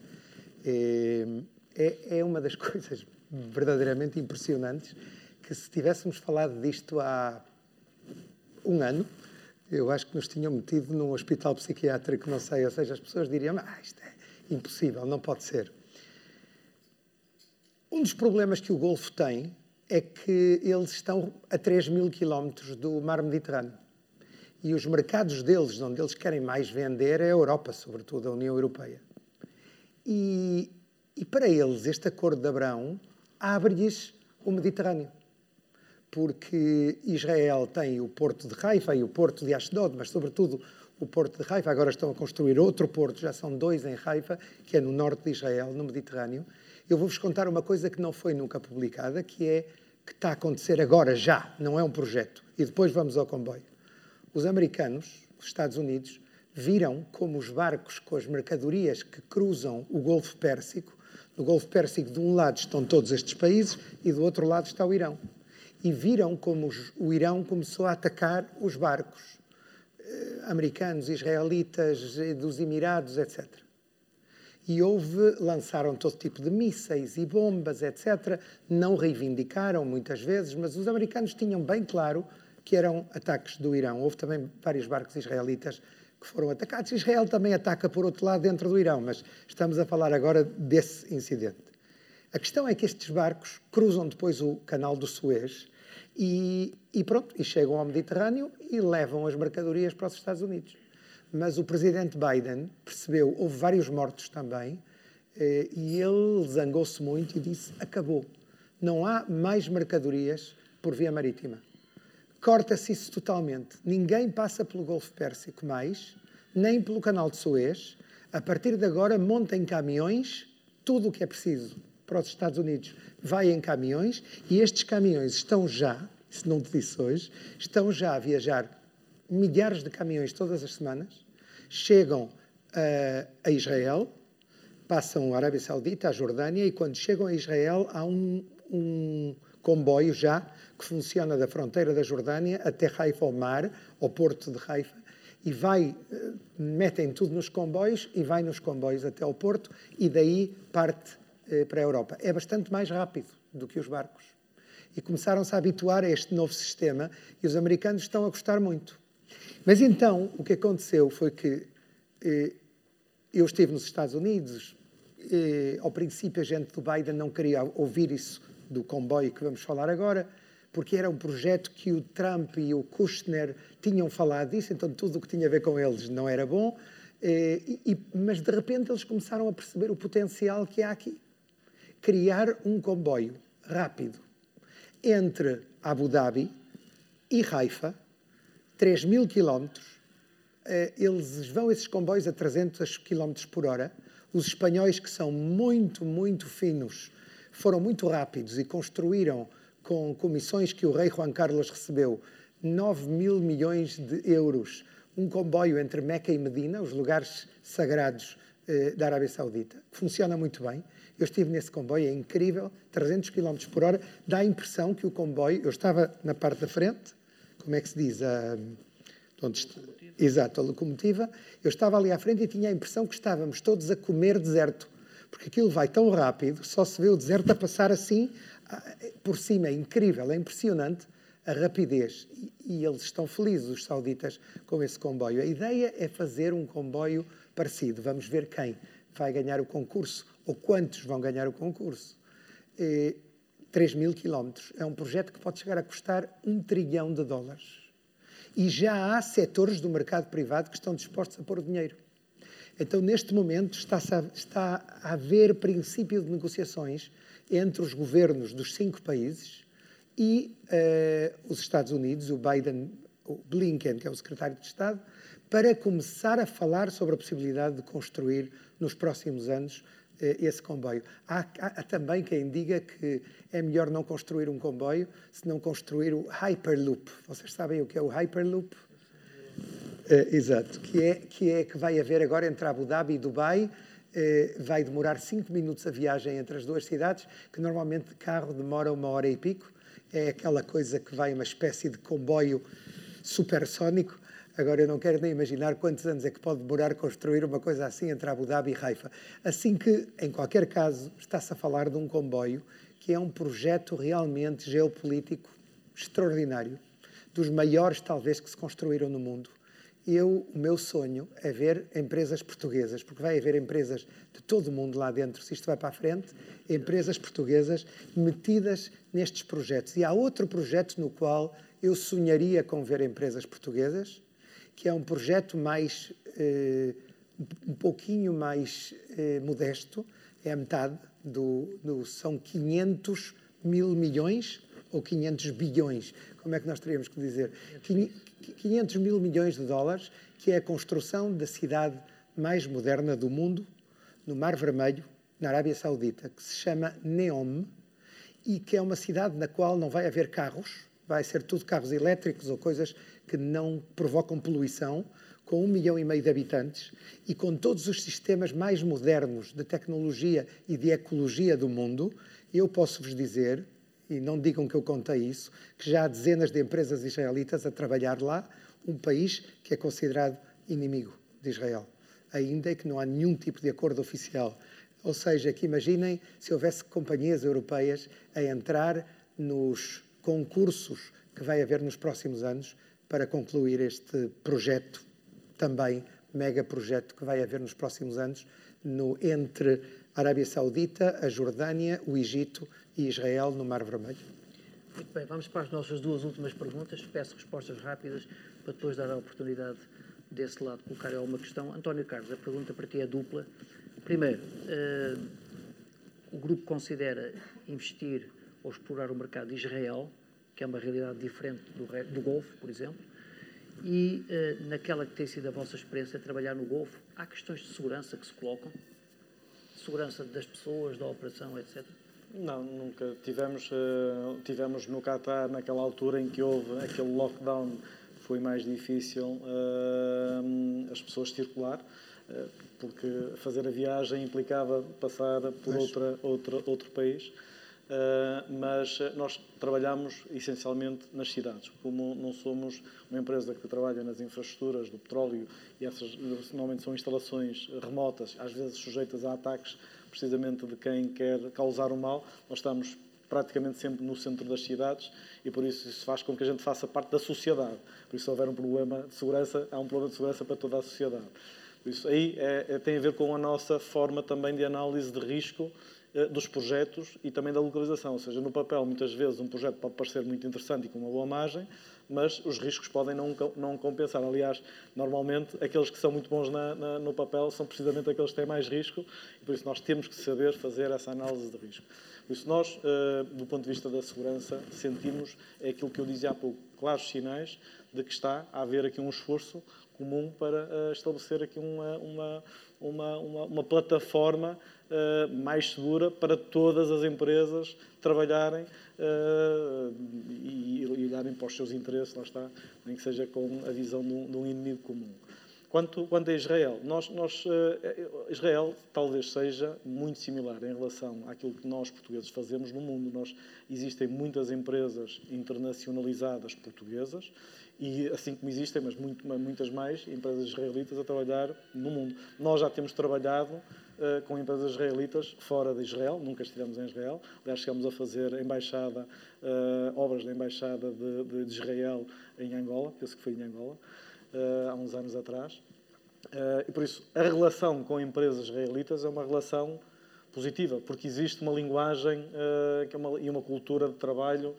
É, é, é uma das coisas verdadeiramente impressionantes que se tivéssemos falado disto há um ano, eu acho que nos tinham metido num hospital psiquiátrico, não sei, ou seja, as pessoas diriam, ah, isto é impossível, não pode ser. Um dos problemas que o Golfo tem é que eles estão a 3 mil quilómetros do mar Mediterrâneo. E os mercados deles, onde eles querem mais vender, é a Europa, sobretudo a União Europeia. E, e para eles, este acordo de Abrão abre-lhes o Mediterrâneo porque Israel tem o porto de Haifa e o porto de Ashdod, mas sobretudo o porto de Haifa. Agora estão a construir outro porto, já são dois em Haifa, que é no norte de Israel, no Mediterrâneo. Eu vou-vos contar uma coisa que não foi nunca publicada, que é que está a acontecer agora, já, não é um projeto. E depois vamos ao comboio. Os americanos, os Estados Unidos, viram como os barcos com as mercadorias que cruzam o Golfo Pérsico, no Golfo Pérsico de um lado estão todos estes países e do outro lado está o Irão e viram como o Irão começou a atacar os barcos eh, americanos, israelitas, eh, dos Emirados, etc. E houve, lançaram todo tipo de mísseis e bombas, etc. Não reivindicaram muitas vezes, mas os americanos tinham bem claro que eram ataques do Irão. Houve também vários barcos israelitas que foram atacados. Israel também ataca por outro lado dentro do Irão, mas estamos a falar agora desse incidente. A questão é que estes barcos cruzam depois o canal do Suez e, e pronto, e chegam ao Mediterrâneo e levam as mercadorias para os Estados Unidos. Mas o presidente Biden percebeu, houve vários mortos também, eh, e ele zangou-se muito e disse: acabou, não há mais mercadorias por via marítima. Corta-se isso totalmente. Ninguém passa pelo Golfo Pérsico mais, nem pelo Canal de Suez. A partir de agora, montem caminhões, tudo o que é preciso para os Estados Unidos vai em caminhões e estes caminhões estão já, se não te disse hoje, estão já a viajar milhares de caminhões todas as semanas, chegam uh, a Israel, passam a Arábia Saudita, a Jordânia e quando chegam a Israel há um, um comboio já que funciona da fronteira da Jordânia até Haifa ao mar, ao porto de Haifa, e vai, eh, metem tudo nos comboios e vai nos comboios até ao porto e daí parte para a Europa. É bastante mais rápido do que os barcos. E começaram-se a habituar a este novo sistema e os americanos estão a gostar muito. Mas então, o que aconteceu foi que eh, eu estive nos Estados Unidos, eh, ao princípio a gente do Biden não queria ouvir isso do comboio que vamos falar agora, porque era um projeto que o Trump e o Kushner tinham falado disso, então tudo o que tinha a ver com eles não era bom, mas de repente eles começaram a perceber o potencial que há aqui criar um comboio rápido entre Abu Dhabi e Haifa, 3 mil quilómetros. Eh, eles vão esses comboios a 300 quilómetros por hora. Os espanhóis, que são muito, muito finos, foram muito rápidos e construíram, com comissões que o rei Juan Carlos recebeu, 9 mil milhões de euros, um comboio entre Meca e Medina, os lugares sagrados eh, da Arábia Saudita. Funciona muito bem. Eu estive nesse comboio, é incrível, 300 km por hora, dá a impressão que o comboio, eu estava na parte da frente, como é que se diz? A, onde exato, a locomotiva, eu estava ali à frente e tinha a impressão que estávamos todos a comer deserto, porque aquilo vai tão rápido, só se vê o deserto a passar assim por cima, é incrível, é impressionante a rapidez. E, e eles estão felizes, os sauditas, com esse comboio. A ideia é fazer um comboio parecido, vamos ver quem vai ganhar o concurso ou quantos vão ganhar o concurso. E, 3 mil quilómetros. É um projeto que pode chegar a custar um trilhão de dólares. E já há setores do mercado privado que estão dispostos a pôr o dinheiro. Então, neste momento, está, está a haver princípio de negociações entre os governos dos cinco países e uh, os Estados Unidos, o Biden, o Blinken, que é o secretário de Estado, para começar a falar sobre a possibilidade de construir nos próximos anos esse comboio. Há, há, também quem diga que é melhor não construir um comboio se não construir o Hyperloop. Vocês sabem o que é o Hyperloop? Uh, exato, que é, que é que vai haver agora entre Abu Dhabi e Dubai eh, vai demorar cinco minutos a viagem entre as duas cidades, que normalmente de carro demora uma hora e pico. É aquela coisa que vai uma espécie de comboio supersónico. Agora eu não quero nem imaginar quantos anos é que pode demorar construir uma coisa assim entre Abu Dhabi e Haifa. Assim que, em qualquer caso, está-se a falar de um comboio que é um projeto realmente geopolítico extraordinário, dos maiores talvez que se construíram no mundo eu, o meu sonho é ver empresas portuguesas, porque vai haver empresas de todo o mundo lá dentro, se isto vai para a frente, empresas portuguesas metidas nestes projetos. E há outro projeto no qual eu sonharia com ver empresas portuguesas, que é um projeto mais, eh, um pouquinho mais eh, modesto, é a metade, do, do, são 500 mil milhões ou 500 bilhões, como é que nós teríamos que dizer? 500 mil milhões de dólares, que é a construção da cidade mais moderna do mundo, no Mar Vermelho, na Arábia Saudita, que se chama Neom, e que é uma cidade na qual não vai haver carros, vai ser tudo carros elétricos ou coisas que não provocam poluição, com um milhão e meio de habitantes e com todos os sistemas mais modernos de tecnologia e de ecologia do mundo, eu posso vos dizer e não digam que eu contei isso, que já há dezenas de empresas israelitas a trabalhar lá, um país que é considerado inimigo de Israel, ainda que não há nenhum tipo de acordo oficial. Ou seja, que imaginem se houvesse companhias europeias a entrar nos concursos que vai haver nos próximos anos para concluir este projeto, também mega projeto que vai haver nos próximos anos, no, entre a Arábia Saudita, a Jordânia, o Egito e Israel no Mar Vermelho. Muito bem, vamos para as nossas duas últimas perguntas. Peço respostas rápidas para depois dar a oportunidade desse lado colocar alguma questão. António Carlos, a pergunta para ti é dupla. Primeiro, uh, o grupo considera investir ou explorar o mercado de Israel, que é uma realidade diferente do, do Golfo, por exemplo, e uh, naquela que tem sido a vossa experiência de trabalhar no Golfo, há questões de segurança que se colocam? Segurança das pessoas, da operação, etc. Não, nunca. Tivemos, uh, tivemos no Qatar, naquela altura em que houve aquele lockdown, foi mais difícil uh, as pessoas circular, porque fazer a viagem implicava passar por outra, outra, outro país. Mas nós trabalhamos essencialmente nas cidades. Como não somos uma empresa que trabalha nas infraestruturas do petróleo e essas normalmente são instalações remotas, às vezes sujeitas a ataques precisamente de quem quer causar o mal. Nós estamos praticamente sempre no centro das cidades e por isso isso faz com que a gente faça parte da sociedade. Por isso, se houver um problema de segurança, há um problema de segurança para toda a sociedade. Por isso, aí é, é, tem a ver com a nossa forma também de análise de risco eh, dos projetos e também da localização. Ou seja, no papel, muitas vezes, um projeto pode parecer muito interessante e com uma boa margem, mas os riscos podem não, não compensar. Aliás, normalmente, aqueles que são muito bons na, na, no papel são precisamente aqueles que têm mais risco e por isso nós temos que saber fazer essa análise de risco. Por isso, nós, uh, do ponto de vista da segurança, sentimos é aquilo que eu dizia há pouco, claros sinais de que está a haver aqui um esforço comum para uh, estabelecer aqui uma, uma, uma, uma plataforma uh, mais segura para todas as empresas trabalharem uh, e, e olharem para os seus interesses, lá está, nem que seja com a visão de um, de um inimigo comum. Quanto, quanto a Israel, nós, nós, uh, Israel talvez seja muito similar em relação àquilo que nós portugueses fazemos no mundo. Nós, existem muitas empresas internacionalizadas portuguesas e assim como existem, mas muito, muitas mais empresas israelitas a trabalhar no mundo. Nós já temos trabalhado uh, com empresas israelitas fora de Israel, nunca estivemos em Israel. Aliás, chegamos a fazer embaixada, uh, obras da embaixada de, de, de, Israel em Angola, penso que foi em Angola, uh, há uns anos atrás. e por isso, a relação com empresas israelitas é uma relação positiva, porque existe uma linguagem é uma, e uma cultura de trabalho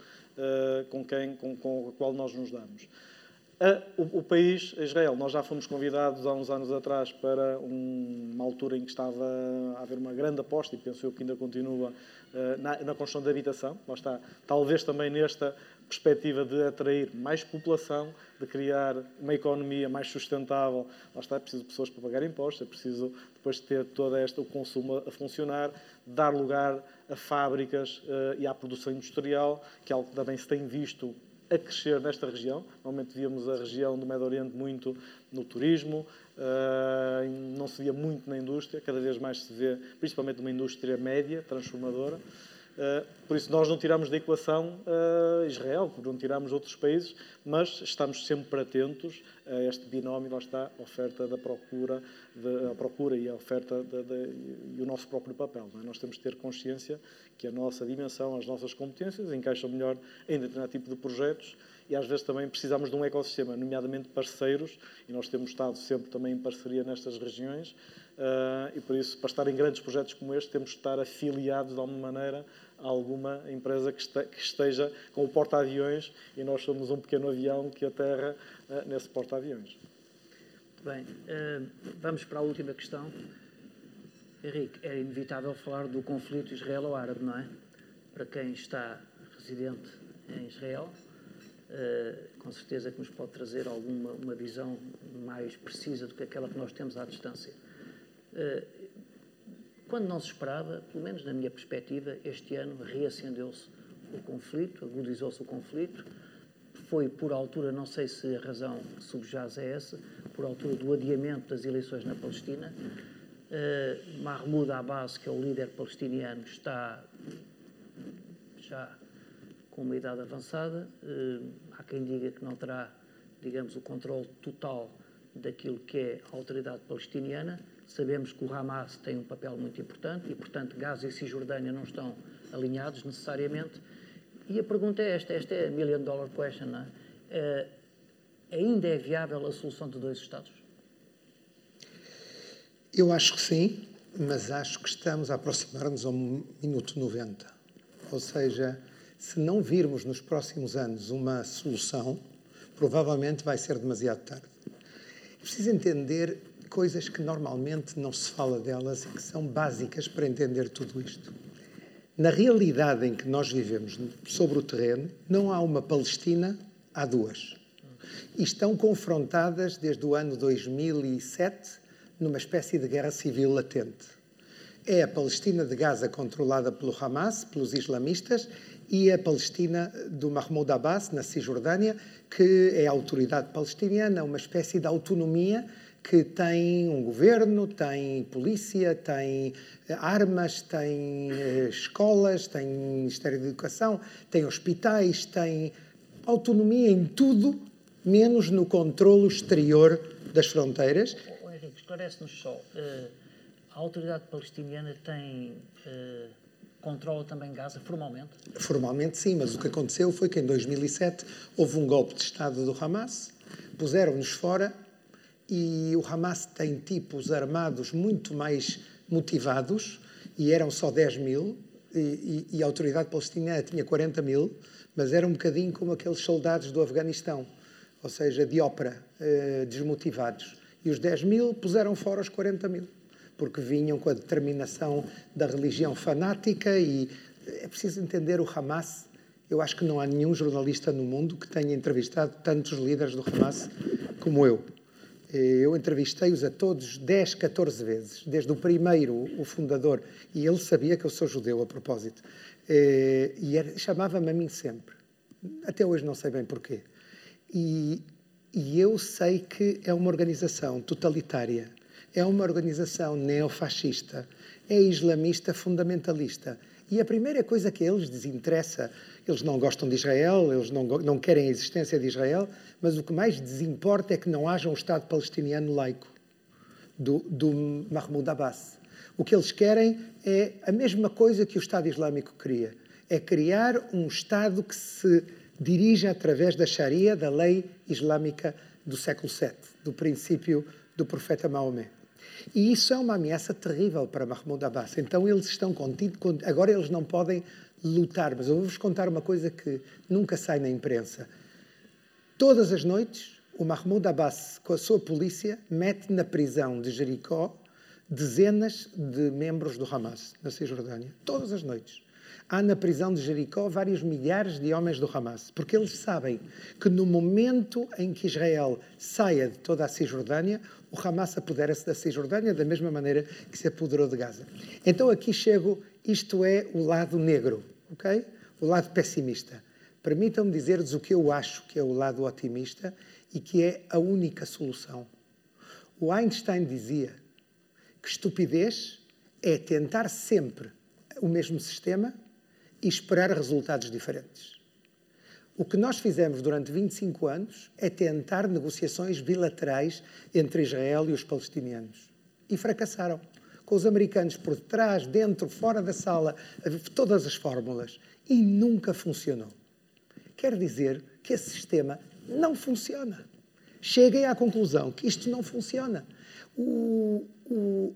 com, quem, com, com a qual nós nos damos. O, o, país, Israel, nós já fomos convidados há uns anos atrás para um, uma altura em que estava a haver uma grande aposta, e penso eu que ainda continua, uh, na, na, construção de habitação. Lá está, talvez também nesta perspectiva de atrair mais população, de criar uma economia mais sustentável. Lá está, é preciso pessoas para pagar impostos, é preciso depois ter todo este, o consumo a funcionar, dar lugar a fábricas uh, e à produção industrial, que é algo que também se tem visto a crescer nesta região. Normalmente víamos a região do Médio Oriente muito no turismo, uh, não se via muito na indústria, cada vez mais se vê, principalmente uma indústria média, transformadora. Uh, por isso, nós não tiramos da equação uh, Israel, não tiramos outros países, mas estamos sempre atentos a este binómio, lá está, a oferta da procura, de, a procura e a oferta de, de, e o nosso próprio papel. É? Nós temos que ter consciência que a nossa dimensão, as nossas competências encaixam melhor em determinado tipo de projetos e às vezes também precisamos de um ecossistema, nomeadamente parceiros, e nós temos estado sempre também em parceria nestas regiões, uh, e por isso, para estar em grandes projetos como este, temos de estar afiliados de alguma maneira a alguma empresa que, este, que esteja com o porta-aviões, e nós somos um pequeno avião que aterra uh, nesse porta-aviões. Bem, uh, vamos para a última questão. Henrique, é inevitável falar do conflito israelo-árabe, não é? Para quem está residente em Israel, uh, com certeza que nos pode trazer alguma uma visão mais precisa do que aquela que nós temos à distância. Uh, quando não se esperava, pelo menos na minha perspectiva, este ano reacendeu-se o conflito, agudizou-se o conflito. Foi por altura, não sei se a razão subjaz é essa, por altura do adiamento das eleições na Palestina. Uh, Mahmoud Abbas, que é o líder palestiniano, está já com uma idade avançada. Uh, há quem diga que não terá, digamos, o controle total daquilo que é a autoridade palestiniana. Sabemos que o Hamas tem um papel muito importante e, portanto, Gaza e Cisjordânia não estão alinhados necessariamente. E a pergunta é esta, esta é a million dollar question, não é? Uh, ainda é viável a solução de dois Estados? Eu acho que sim, mas acho que estamos a aproximar-nos ao minuto 90. Ou seja, se não virmos nos próximos anos uma solução, provavelmente vai ser demasiado tarde. É preciso entender coisas que normalmente não se fala delas e que são básicas para entender tudo isto. Na realidade em que nós vivemos sobre o terreno, não há uma Palestina, há duas. E estão confrontadas desde o ano 2007 numa espécie de guerra civil latente. É a Palestina de Gaza controlada pelo Hamas, pelos islamistas, e a Palestina do Mahmoud Abbas, na Cisjordânia, que é a autoridade palestiniana, uma espécie de autonomia que tem um governo, tem polícia, tem eh, armas, tem eh, escolas, tem Ministério da Educação, tem hospitais, tem autonomia em tudo, menos no controlo exterior das fronteiras esclarece-nos só. Uh, a autoridade palestiniana tem. Uh, controla também Gaza formalmente? Formalmente sim, mas o que aconteceu foi que em 2007 houve um golpe de Estado do Hamas, puseram-nos fora e o Hamas tem tipos armados muito mais motivados e eram só 10 mil e, e, e a autoridade palestiniana tinha 40 mil, mas era um bocadinho como aqueles soldados do Afeganistão, ou seja, de ópera, eh, desmotivados. E os 10 mil puseram fora os 40 mil, porque vinham com a determinação da religião fanática e é preciso entender o Hamas. Eu acho que não há nenhum jornalista no mundo que tenha entrevistado tantos líderes do Hamas como eu. Eu entrevistei-os a todos 10, 14 vezes, desde o primeiro, o fundador, e ele sabia que eu sou judeu a propósito. E chamava-me a mim sempre. Até hoje não sei bem porquê. E e eu sei que é uma organização totalitária, é uma organização neofascista, é islamista fundamentalista. E a primeira coisa que a eles desinteressa, eles não gostam de Israel, eles não, não querem a existência de Israel, mas o que mais desimporta é que não haja um Estado palestiniano laico do, do Mahmoud Abbas. O que eles querem é a mesma coisa que o Estado Islâmico queria: é criar um Estado que se dirige através da Sharia, da lei islâmica do século VII, do princípio do profeta Maomé. E isso é uma ameaça terrível para Mahmoud Abbas. Então eles estão contidos, agora eles não podem lutar, mas eu vou-vos contar uma coisa que nunca sai na imprensa. Todas as noites, o Mahmoud Abbas, com a sua polícia, mete na prisão de Jericó dezenas de membros do Hamas na Cisjordânia, todas as noites. Há na prisão de Jericó vários milhares de homens do Hamas, porque eles sabem que no momento em que Israel saia de toda a Cisjordânia, o Hamas apodera-se da Cisjordânia da mesma maneira que se apoderou de Gaza. Então aqui chego, isto é o lado negro, ok? O lado pessimista. Permitam-me dizer-lhes o que eu acho que é o lado otimista e que é a única solução. O Einstein dizia que estupidez é tentar sempre o mesmo sistema e esperar resultados diferentes. O que nós fizemos durante 25 anos é tentar negociações bilaterais entre Israel e os palestinianos. E fracassaram. Com os americanos por detrás, dentro, fora da sala, todas as fórmulas. E nunca funcionou. Quer dizer que esse sistema não funciona. Cheguem à conclusão que isto não funciona. O, o,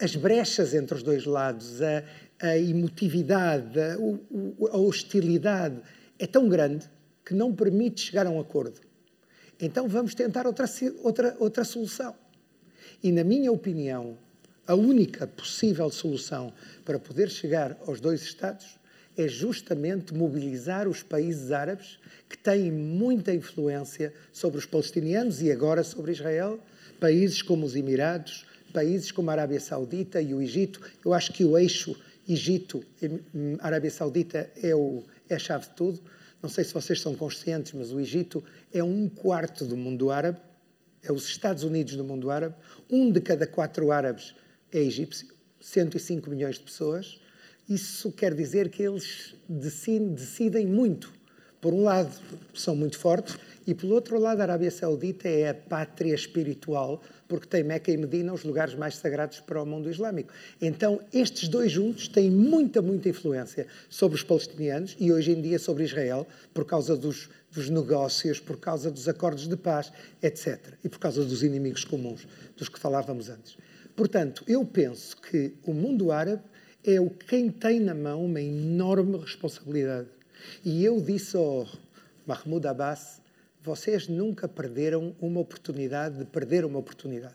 as brechas entre os dois lados, a, a emotividade, a, a hostilidade é tão grande que não permite chegar a um acordo. Então vamos tentar outra, outra, outra solução. E, na minha opinião, a única possível solução para poder chegar aos dois Estados é justamente mobilizar os países árabes que têm muita influência sobre os palestinianos e agora sobre Israel, países como os Emirados, países como a Arábia Saudita e o Egito. Eu acho que o eixo Egito-Arábia Saudita é, o, é a chave de tudo. Não sei se vocês são conscientes, mas o Egito é um quarto do mundo árabe, é os Estados Unidos do mundo árabe. Um de cada quatro árabes é egípcio, 105 milhões de pessoas. Isso quer dizer que eles decidem muito. Por um lado, são muito fortes, e pelo outro lado, a Arábia Saudita é a pátria espiritual, porque tem Meca e Medina, os lugares mais sagrados para o mundo islâmico. Então, estes dois juntos têm muita, muita influência sobre os palestinianos e hoje em dia sobre Israel, por causa dos, dos negócios, por causa dos acordos de paz, etc. E por causa dos inimigos comuns, dos que falávamos antes. Portanto, eu penso que o mundo árabe é o quem tem na mão uma enorme responsabilidade. E eu disse ao Mahmoud Abbas: vocês nunca perderam uma oportunidade de perder uma oportunidade.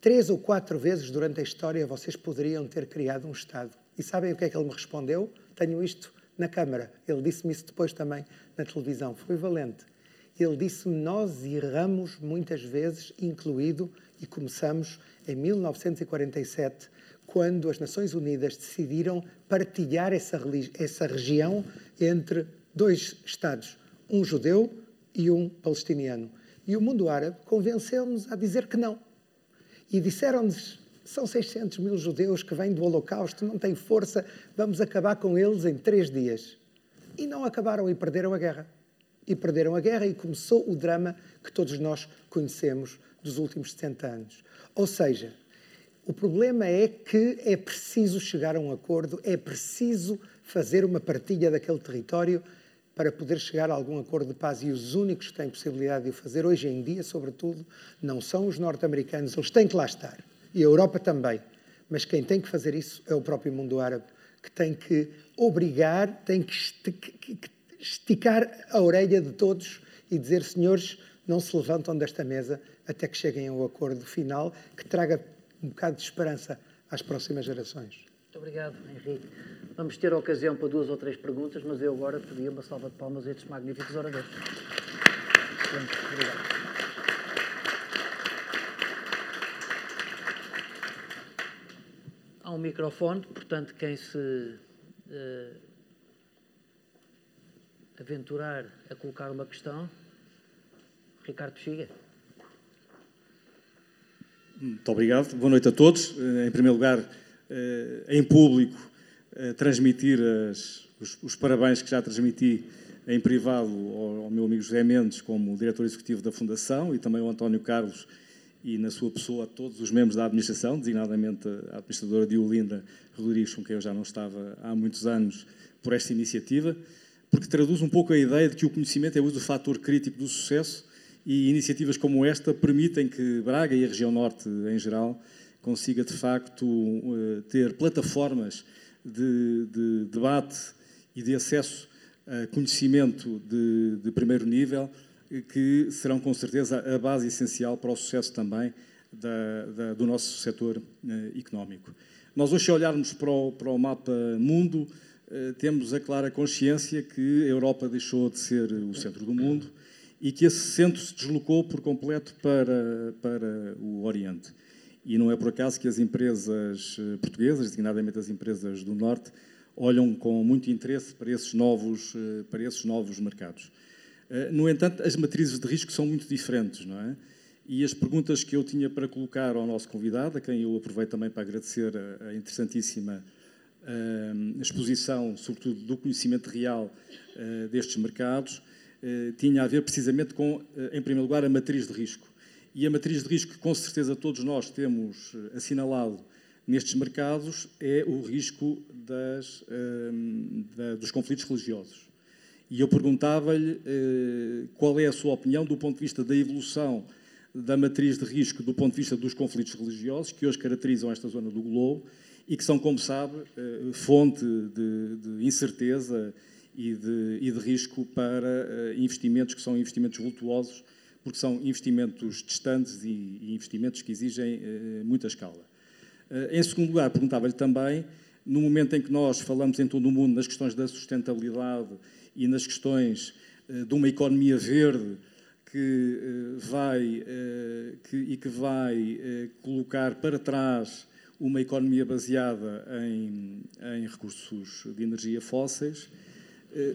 Três ou quatro vezes durante a história vocês poderiam ter criado um Estado. E sabem o que é que ele me respondeu? Tenho isto na Câmara. Ele disse-me isso depois também na televisão. Foi valente. Ele disse-me: Nós erramos muitas vezes, incluído, e começamos em 1947 quando as Nações Unidas decidiram partilhar essa, essa região entre dois Estados, um judeu e um palestiniano. E o mundo árabe convenceu-nos a dizer que não. E disseram-nos: são 600 mil judeus que vêm do Holocausto, não têm força, vamos acabar com eles em três dias. E não acabaram e perderam a guerra. E perderam a guerra e começou o drama que todos nós conhecemos dos últimos 70 anos. Ou seja, o problema é que é preciso chegar a um acordo, é preciso fazer uma partilha daquele território para poder chegar a algum acordo de paz. E os únicos que têm possibilidade de o fazer hoje em dia, sobretudo, não são os norte-americanos, eles têm que lá estar. E a Europa também. Mas quem tem que fazer isso é o próprio mundo árabe, que tem que obrigar, tem que esticar a orelha de todos e dizer: senhores, não se levantam desta mesa até que cheguem ao acordo final que traga um bocado de esperança às próximas gerações. Muito obrigado, Henrique. Vamos ter ocasião para duas ou três perguntas, mas eu agora pedia uma salva de palmas a estes magníficos oradores. Obrigado. Há um microfone, portanto, quem se uh, aventurar a colocar uma questão, Ricardo Bexiga. Muito obrigado. Boa noite a todos. Eh, em primeiro lugar, em público, eh, transmitir as, os, os, parabéns que já transmiti em privado ao, ao, meu amigo José Mendes, como diretor executivo da Fundação, e também ao António Carlos e, na sua pessoa, a todos os membros da administração, designadamente a administradora Diolinda Rodrigues, com quem eu já não estava há muitos anos, por esta iniciativa, porque traduz um pouco a ideia de que o conhecimento é o fator crítico do sucesso e iniciativas como esta permitem que Braga e a região norte em geral consiga de facto eh, ter plataformas de, de debate e de acesso a conhecimento de, de, primeiro nível que serão com certeza a base essencial para o sucesso também da, da, do nosso setor uh, económico. Nós hoje, se olharmos para o, para o mapa mundo, uh, temos a clara consciência que a Europa deixou de ser o centro do mundo e que esse centro se deslocou por completo para, para o Oriente. E não é por acaso que as empresas eh, portuguesas, designadamente as empresas do Norte, olham com muito interesse para esses novos, para esses novos mercados. No entanto, as matrizes de risco são muito diferentes, não é? E as perguntas que eu tinha para colocar ao nosso convidado, a quem eu aproveito também para agradecer a, interessantíssima exposição, sobretudo do conhecimento real destes mercados, tinha a ver precisamente com, em primeiro lugar, a matriz de risco. E a matriz de risco que com certeza todos nós temos assinalado nestes mercados é o risco das, da, dos conflitos religiosos. E eu perguntava-lhe qual é a sua opinião do ponto de vista da evolução da matriz de risco do ponto de vista dos conflitos religiosos, que hoje caracterizam esta zona do globo e que são, como sabe, eh, fonte de, de incerteza e de, e de, risco para eh, investimentos que são investimentos vultuosos, porque são investimentos distantes e, investimentos que exigem eh, muita escala. Em segundo lugar, perguntava-lhe também, no momento em que nós falamos em todo o mundo nas questões da sustentabilidade e nas questões de uma economia verde, que eh, vai eh, que, e que vai eh, colocar para trás uma economia baseada em, em recursos de energia fósseis,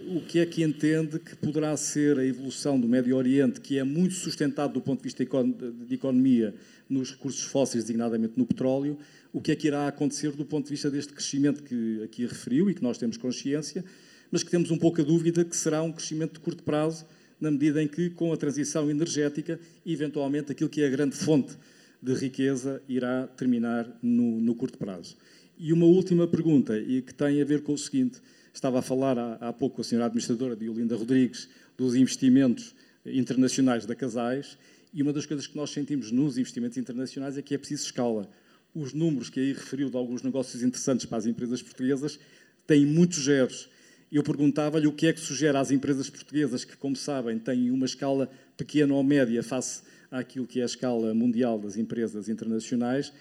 o que é que entende que poderá ser a evolução do Médio Oriente, que é muito sustentado do ponto de vista de economia nos recursos fósseis, designadamente no petróleo, o que é que irá acontecer do ponto de vista deste crescimento que aqui referiu e que nós temos consciência, mas que temos um pouco a dúvida que será um crescimento de curto prazo na medida em que, com a transição energética, eventualmente aquilo que é a grande fonte de riqueza irá terminar no, no curto prazo. E uma última pergunta, e que tem a ver com o seguinte: estava a falar há, há pouco a senhora administradora Diolinda Rodrigues dos investimentos internacionais da Casais, e uma das coisas que nós sentimos nos investimentos internacionais é que é preciso escala. Os números que aí referiu de alguns negócios interessantes para as empresas portuguesas têm muitos zeros eu perguntava-lhe o que é que sugere às empresas portuguesas que, como sabem, têm uma escala pequena ou média face àquilo que é a escala mundial das empresas internacionais,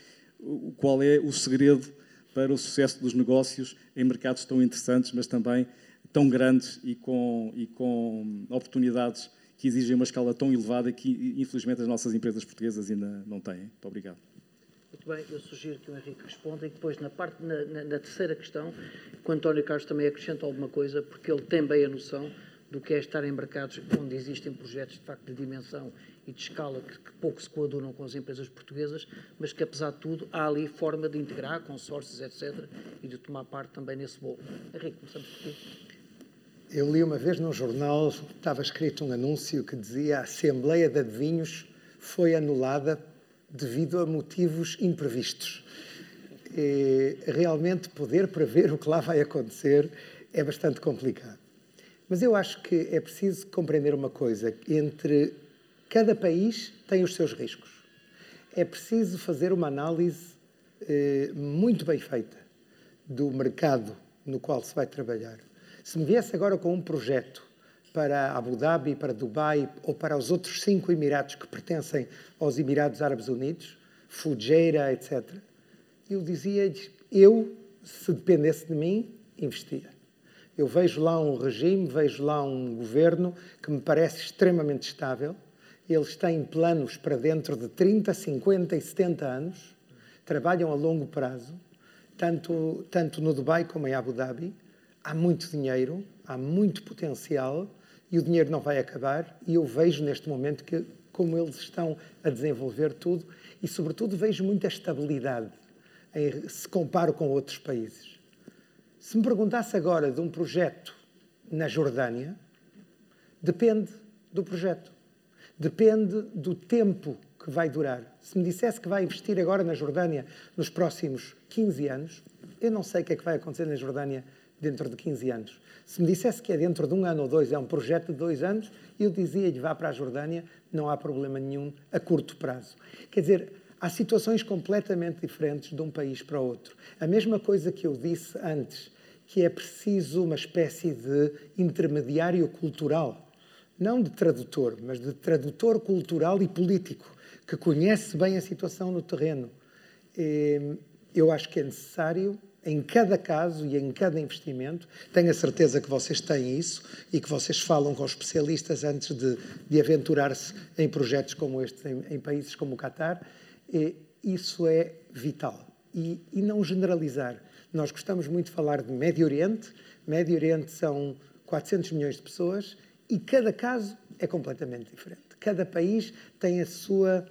qual é o segredo para o sucesso dos negócios em mercados tão interessantes, mas também tão grandes e com, e com oportunidades que exigem uma escala tão elevada que, infelizmente, as nossas empresas portuguesas ainda não têm. Muito obrigado. Muito bem, eu sugiro que o Henrique responda e depois, na, parte, na, na, na terceira questão, que o António Carlos também acrescenta alguma coisa, porque ele tem bem a noção do que é estar em mercados onde existem projetos de facto de dimensão e de escala que, que, pouco se coadunam com as empresas portuguesas, mas que apesar de tudo há ali forma de integrar consórcios, etc., e de tomar parte também nesse bolo. Henrique, começamos por ti. Eu li uma vez num jornal, estava escrito um anúncio que dizia a Assembleia de Adivinhos foi anulada devido a motivos imprevistos. E, realmente, poder prever o que lá vai acontecer é bastante complicado. Mas eu acho que é preciso compreender uma coisa: entre cada país tem os seus riscos. É preciso fazer uma análise eh, muito bem feita do mercado no qual se vai trabalhar. Se me viesse agora com um projeto para Abu Dhabi, para Dubai ou para os outros cinco Emirados que pertencem aos Emirados Árabes Unidos, Fujairah, etc. Eu dizia-lhes, eu, se dependesse de mim, investia. Eu vejo lá um regime, vejo lá um governo que me parece extremamente estável. Eles têm planos para dentro de 30, 50 e 70 anos, trabalham a longo prazo, tanto, tanto no Dubai como em Abu Dhabi. Há muito dinheiro, há muito potencial e o dinheiro não vai acabar. E eu vejo neste momento que, como eles estão a desenvolver tudo, e sobretudo vejo muita estabilidade em, se comparo com outros países. Se me perguntasse agora de um projeto na Jordânia, depende do projeto. Depende do tempo que vai durar. Se me dissesse que vai investir agora na Jordânia nos próximos 15 anos, eu não sei o que é que vai acontecer na Jordânia dentro de 15 anos. Se me dissesse que é dentro de um ano ou dois, é um projeto de dois anos, eu dizia-lhe vá para a Jordânia, não há problema nenhum a curto prazo. Quer dizer, há situações completamente diferentes de um país para outro. A mesma coisa que eu disse antes, que é preciso uma espécie de intermediário cultural não de tradutor, mas de tradutor cultural e político, que conhece bem a situação no terreno. Eu acho que é necessário, em cada caso e em cada investimento, tenho a certeza que vocês têm isso e que vocês falam com especialistas antes de, de aventurar-se em projetos como este, em, em, países como o Qatar. Isso é vital. E, e não generalizar. Nós gostamos muito de falar de Médio Oriente. Médio Oriente são 400 milhões de pessoas e cada caso é completamente diferente. Cada país tem a sua,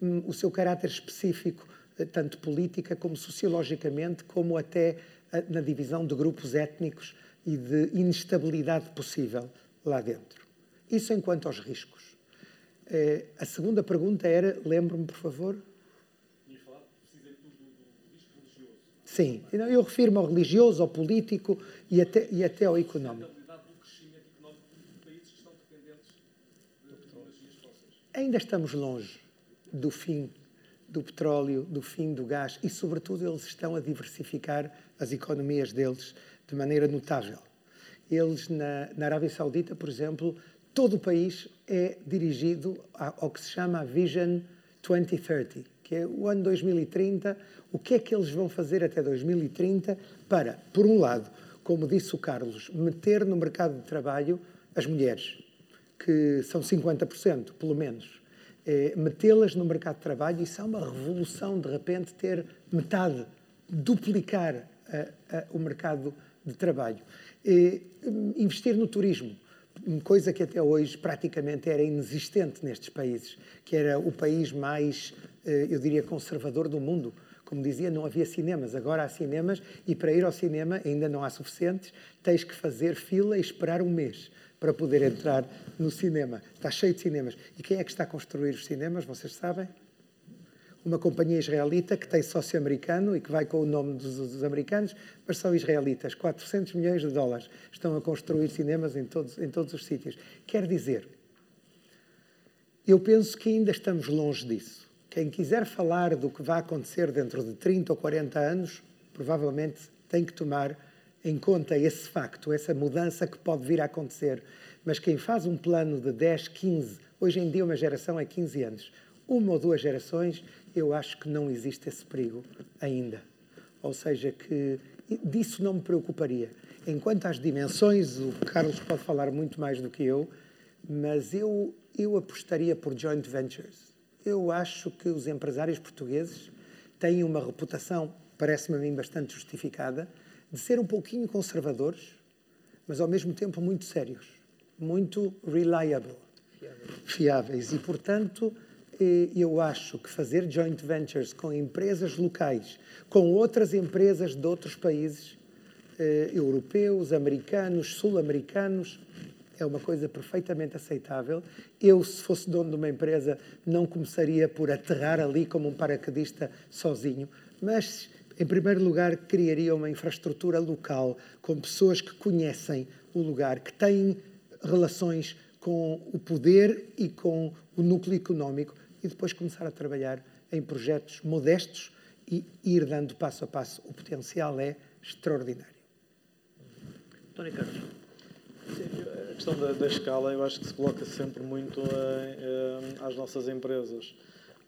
hum, o seu caráter específico, eh, tanto política como sociologicamente, como até eh, na divisão de grupos étnicos e de inestabilidade possível lá dentro. Isso enquanto aos riscos. Eh, a segunda pergunta era, lembro-me, por favor. Sim, eu refiro-me ao religioso, ao político e até, e até ao económico. Ainda estamos longe do fim do petróleo, do fim do gás e, sobretudo, eles estão a diversificar as economias deles de maneira notável. Eles, na, na Arábia Saudita, por exemplo, todo o país é dirigido ao que se chama Vision 2030, que é o ano 2030. O que é que eles vão fazer até 2030 para, por um lado, como disse o Carlos, meter no mercado de trabalho as mulheres, que são 50%, pelo menos. É, metê-las no mercado de trabalho, isso é uma revolução, de repente, ter metade, duplicar a, a, o mercado de trabalho. É, investir no turismo, coisa que até hoje praticamente era inexistente nestes países, que era o país mais, eu diria, conservador do mundo. Como dizia, não havia cinemas, agora há cinemas e para ir ao cinema ainda não há suficientes, tens que fazer fila e esperar um mês para poder entrar no cinema. Está cheio de cinemas. E quem é que está a construir os cinemas? Vocês sabem? Uma companhia israelita que tem sócio americano e que vai com o nome dos, dos americanos, mas são israelitas. 400 milhões de dólares estão a construir cinemas em todos, em todos os sítios. Quer dizer, eu penso que ainda estamos longe disso. Quem quiser falar do que vai acontecer dentro de 30 ou 40 anos, provavelmente tem que tomar em conta esse facto, essa mudança que pode vir a acontecer. Mas quem faz um plano de 10, 15, hoje em dia uma geração é 15 anos, uma ou duas gerações, eu acho que não existe esse perigo ainda. Ou seja, que disso não me preocuparia. Enquanto às dimensões, o Carlos pode falar muito mais do que eu, mas eu, eu apostaria por joint ventures. Eu acho que os empresários portugueses têm uma reputação, parece-me a mim, bastante justificada, de ser um pouquinho conservadores, mas ao mesmo tempo muito sérios, muito reliable, fiáveis. E, portanto, eh, eu acho que fazer joint ventures com empresas locais, com outras empresas de outros países, eh, europeus, americanos, sul-americanos, é uma coisa perfeitamente aceitável. Eu, se fosse dono de uma empresa, não começaria por aterrar ali como um paraquedista sozinho, mas em primeiro lugar, criaria uma infraestrutura local com pessoas que conhecem o lugar, que têm relações com o poder e com o núcleo económico e depois começar a trabalhar em projetos modestos e ir dando passo a passo. O potencial é extraordinário. Tony Carlos. A questão da, da, escala eu acho que se coloca sempre muito às nossas empresas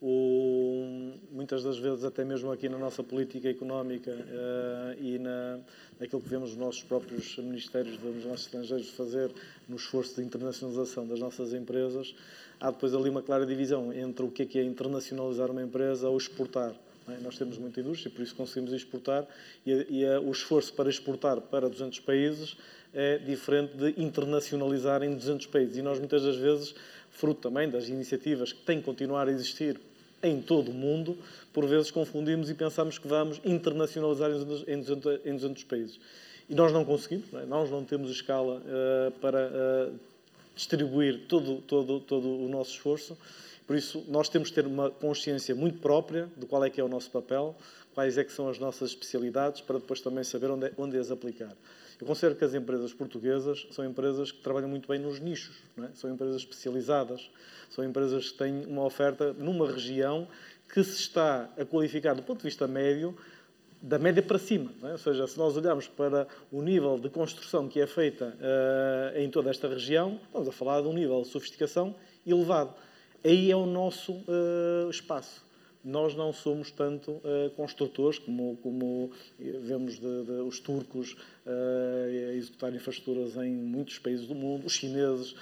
o, muitas das vezes, até mesmo aqui na nossa política económica uh, e na, naquilo que vemos os nossos próprios ministérios dos nossos estrangeiros fazer no esforço de internacionalização das nossas empresas, há depois ali uma clara divisão entre o que é, que é internacionalizar uma empresa ou exportar. É? Nós temos muita indústria, por isso conseguimos exportar, e, e a, o esforço para exportar para 200 países é diferente de internacionalizar em 200 países. E nós, muitas das vezes, fruto também das iniciativas que têm que continuar a existir em todo o mundo, por vezes confundimos e pensamos que vamos internacionalizar em 200, em 200 países. E nós não conseguimos, não é? nós não temos escala uh, para uh, distribuir todo, todo, todo o nosso esforço. Por isso, nós temos que ter uma consciência muito própria de qual é que é o nosso papel, quais é que são as nossas especialidades, para depois também saber onde, é, onde as aplicar. Eu considero que as empresas portuguesas são empresas que trabalham muito bem nos nichos, é? são empresas especializadas, são empresas que têm uma oferta numa região que se está a qualificar do ponto de vista médio da média para cima. É? Ou seja, se nós olharmos para o nível de construção que é feita uh, em toda esta região, estamos a falar de um nível de sofisticação elevado. Aí é o nosso uh, espaço. Nós não somos tanto uh, construtores como, como vemos de, de, os turcos uh, executar infraestruturas em muitos países do mundo, os chineses,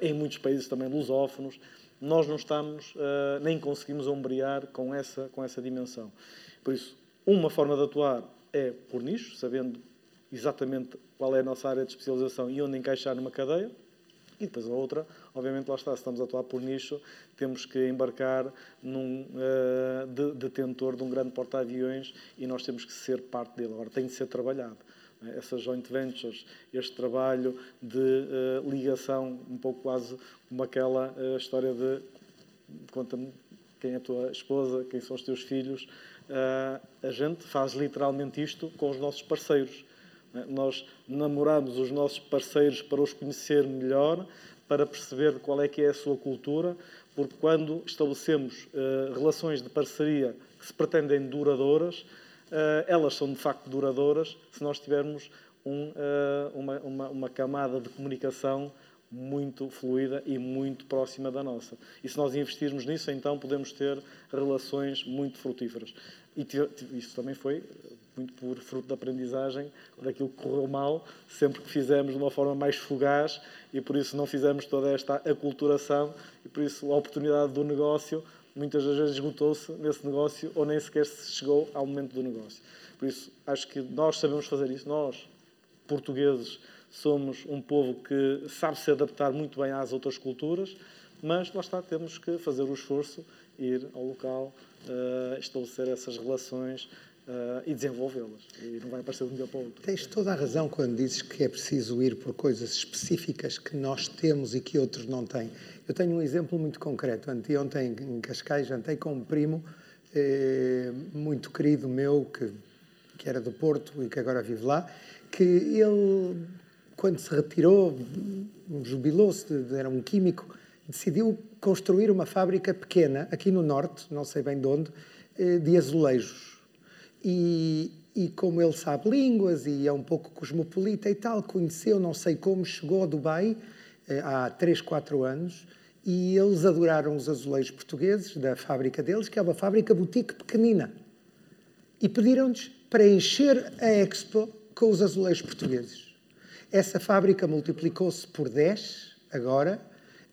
em muitos países também lusófonos. Nós não estamos, nem conseguimos ombrear com essa, com essa dimensão. Por isso, uma forma de atuar é por nicho, sabendo exatamente qual é a nossa área de especialização e onde encaixar numa cadeia. E depois a outra, obviamente, lá está, se estamos a atuar por nicho, temos que embarcar num uh, de, detentor de um grande porta-aviões e nós temos que ser parte dele. Agora, tem de ser trabalhado. É? Essas joint ventures, este trabalho de uh, ligação, um pouco quase como aquela uh, história de conta-me quem é a tua esposa, quem são os teus filhos. a gente faz literalmente isto com os nossos parceiros. É? Nós namoramos os nossos parceiros para os conhecer melhor, para perceber qual é que é a sua cultura, porque quando estabelecemos uh, relações de parceria que se pretendem duradouras, uh, elas são de facto duradouras se nós tivermos um, uh, uma, uma, uma, camada de comunicação muito fluida e muito próxima da nossa. E se nós investirmos nisso, então podemos ter relações muito frutíferas. E isso também foi muito por fruto da aprendizagem daquilo que correu mal, sempre que fizemos de uma forma mais fugaz e por isso não fizemos toda esta aculturação e por isso a oportunidade do negócio muitas das vezes esgotou-se nesse negócio ou nem sequer se chegou ao momento do negócio. Por isso, acho que nós sabemos fazer isso. Nós, portugueses, somos um povo que sabe se adaptar muito bem às outras culturas, mas lá está, temos que fazer o esforço, ir ao local, uh, estabelecer essas relações, Uh, e desenvolvê-las. E não vai aparecer de um dia para o outro. Tens toda a razão quando dizes que é preciso ir por coisas específicas que nós temos e que outros não têm. Eu tenho um exemplo muito concreto. Anteontem, em Cascais, jantei com um primo eh, muito querido meu, que, que era do Porto e que agora vive lá, que ele, quando se retirou, jubilou-se, era um químico, decidiu construir uma fábrica pequena, aqui no Norte, não sei bem de onde, eh, de azulejos e, e como ele sabe línguas e é um pouco cosmopolita e tal, conheceu, não sei como, chegou a Dubai eh, há 3, 4 anos e eles adoraram os azulejos portugueses da fábrica deles, que é uma fábrica boutique pequenina. E pediram-nos para encher a Expo com os azulejos portugueses. Essa fábrica multiplicou-se por 10 agora,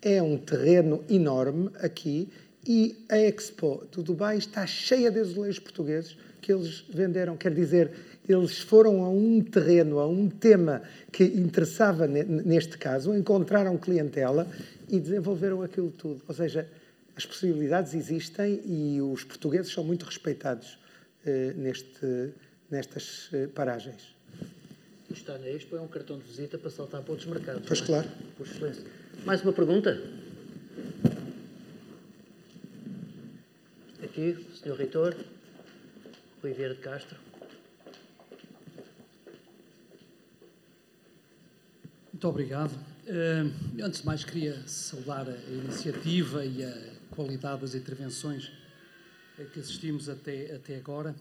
é um terreno enorme aqui e a Expo do Dubai está cheia de azulejos portugueses que eles venderam. Quer dizer, eles foram a um terreno, a um tema que interessava neste caso, encontraram clientela e desenvolveram aquilo tudo. Ou seja, as possibilidades existem e os portugueses são muito respeitados eh, neste, nestas eh, paragens. Está na Expo é um cartão de visita para saltar para outros mercados. Pois é? claro. Por excelência. Mais uma pergunta? Aqui, Sr. Reitor. Rui de Castro. Muito obrigado. Uh, antes de mais, queria saudar a iniciativa e a qualidade das intervenções que assistimos até, até agora.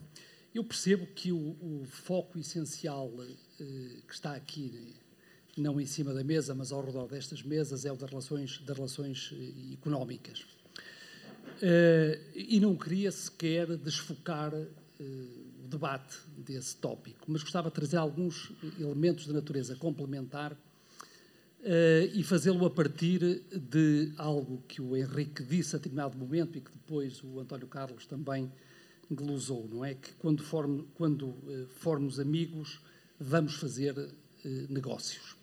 Eu percebo que o, o foco essencial uh, que está aqui, não em cima da mesa, mas ao redor destas mesas, é o das relações, das relações uh, económicas. e não queria sequer desfocar o debate desse tópico, mas gostava de trazer alguns elementos de natureza complementar Uh, e fazê-lo a partir de algo que o Henrique disse a determinado momento e que depois o António Carlos também glosou, não é? Que quando, form, quando uh, formos amigos, vamos fazer uh, negócios.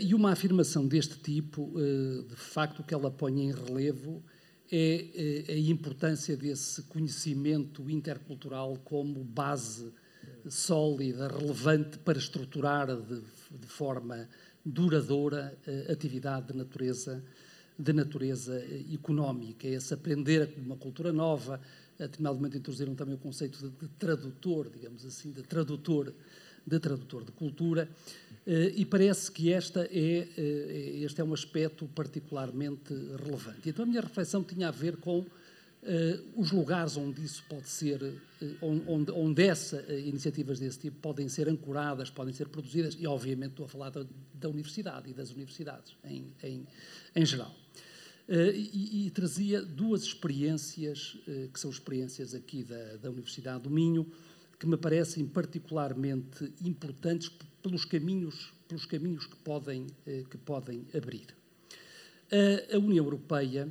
e uma afirmação deste tipo, de facto, que ela põe em relevo é, é a importância desse conhecimento intercultural como base sólida, relevante para estruturar de, de forma duradoura a atividade de natureza, de natureza económica. É esse aprender uma cultura nova, determinado momento introduziram também o conceito de, de tradutor, digamos assim, de tradutor de tradutor de cultura, eh, e parece que esta é, eh, este é um aspecto particularmente relevante. Então a minha reflexão tinha a ver com Uh, os lugares onde isso pode ser, uh, onde, onde essa, uh, iniciativas desse tipo podem ser ancoradas, podem ser produzidas, e obviamente estou a falar da, da universidade e das universidades em, em, em geral. E, e, trazia duas experiências, que são experiências aqui da, da Universidade do Minho, que me parecem particularmente importantes pelos caminhos, pelos caminhos que, podem, que podem abrir. A União Europeia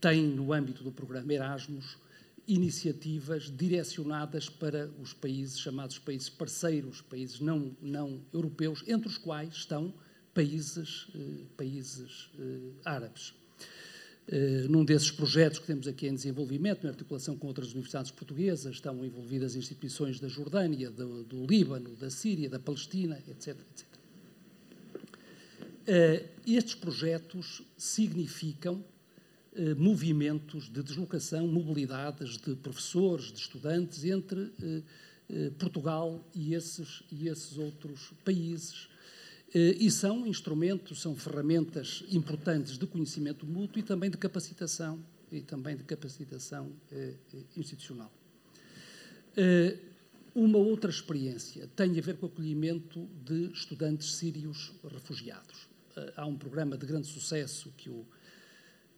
tem, no âmbito do programa Erasmus, iniciativas direcionadas para os países chamados países parceiros, países não, não europeus, entre os quais estão países, eh, países eh, árabes. Eh, num desses projetos que temos aqui em desenvolvimento, em articulação com outras universidades portuguesas, estão envolvidas instituições da Jordânia, do, do Líbano, da Síria, da Palestina, etc. etc. estes projetos significam eh, movimentos de deslocação, mobilidades de professores, de estudantes entre eh, eh, Portugal e esses, e esses outros países. E são instrumentos, são ferramentas importantes de conhecimento mútuo e também de capacitação e também de capacitação institucional. Uma outra experiência tem a ver com o acolhimento de estudantes sírios refugiados. Há um programa de grande sucesso que o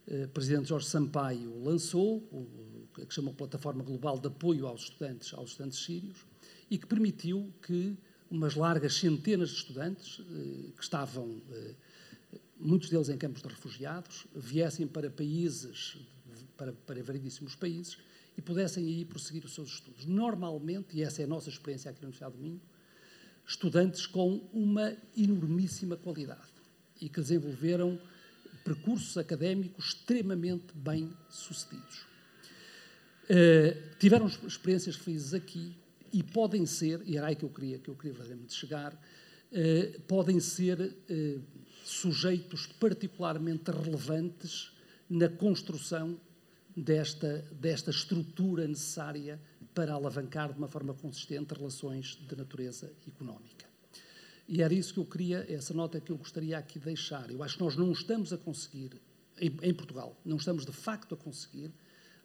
eh, Presidente Jorge Sampaio lançou, o, que chamou Plataforma Global de Apoio aos Estudantes, aos estudantes sírios, e que permitiu que umas largas centenas de estudantes, eh, que estavam, eh, muitos deles em campos de refugiados, viessem para países, para, para variedíssimos países, e pudessem aí prosseguir os seus estudos. Normalmente, e essa é a nossa experiência aqui na Universidade do Minho, estudantes com uma enormíssima qualidade e que desenvolveram percursos académicos extremamente bem sucedidos. Uh, tiveram experiências felizes aqui e podem ser, e era aí que eu queria, que eu queria verdadeiramente chegar, uh, podem ser uh, sujeitos particularmente relevantes na construção desta, desta estrutura necessária para alavancar de uma forma consistente relações de natureza económica. E era isso que eu queria, essa nota que eu gostaria aqui de deixar. Eu acho que nós não estamos a conseguir, em, em Portugal, não estamos de facto a conseguir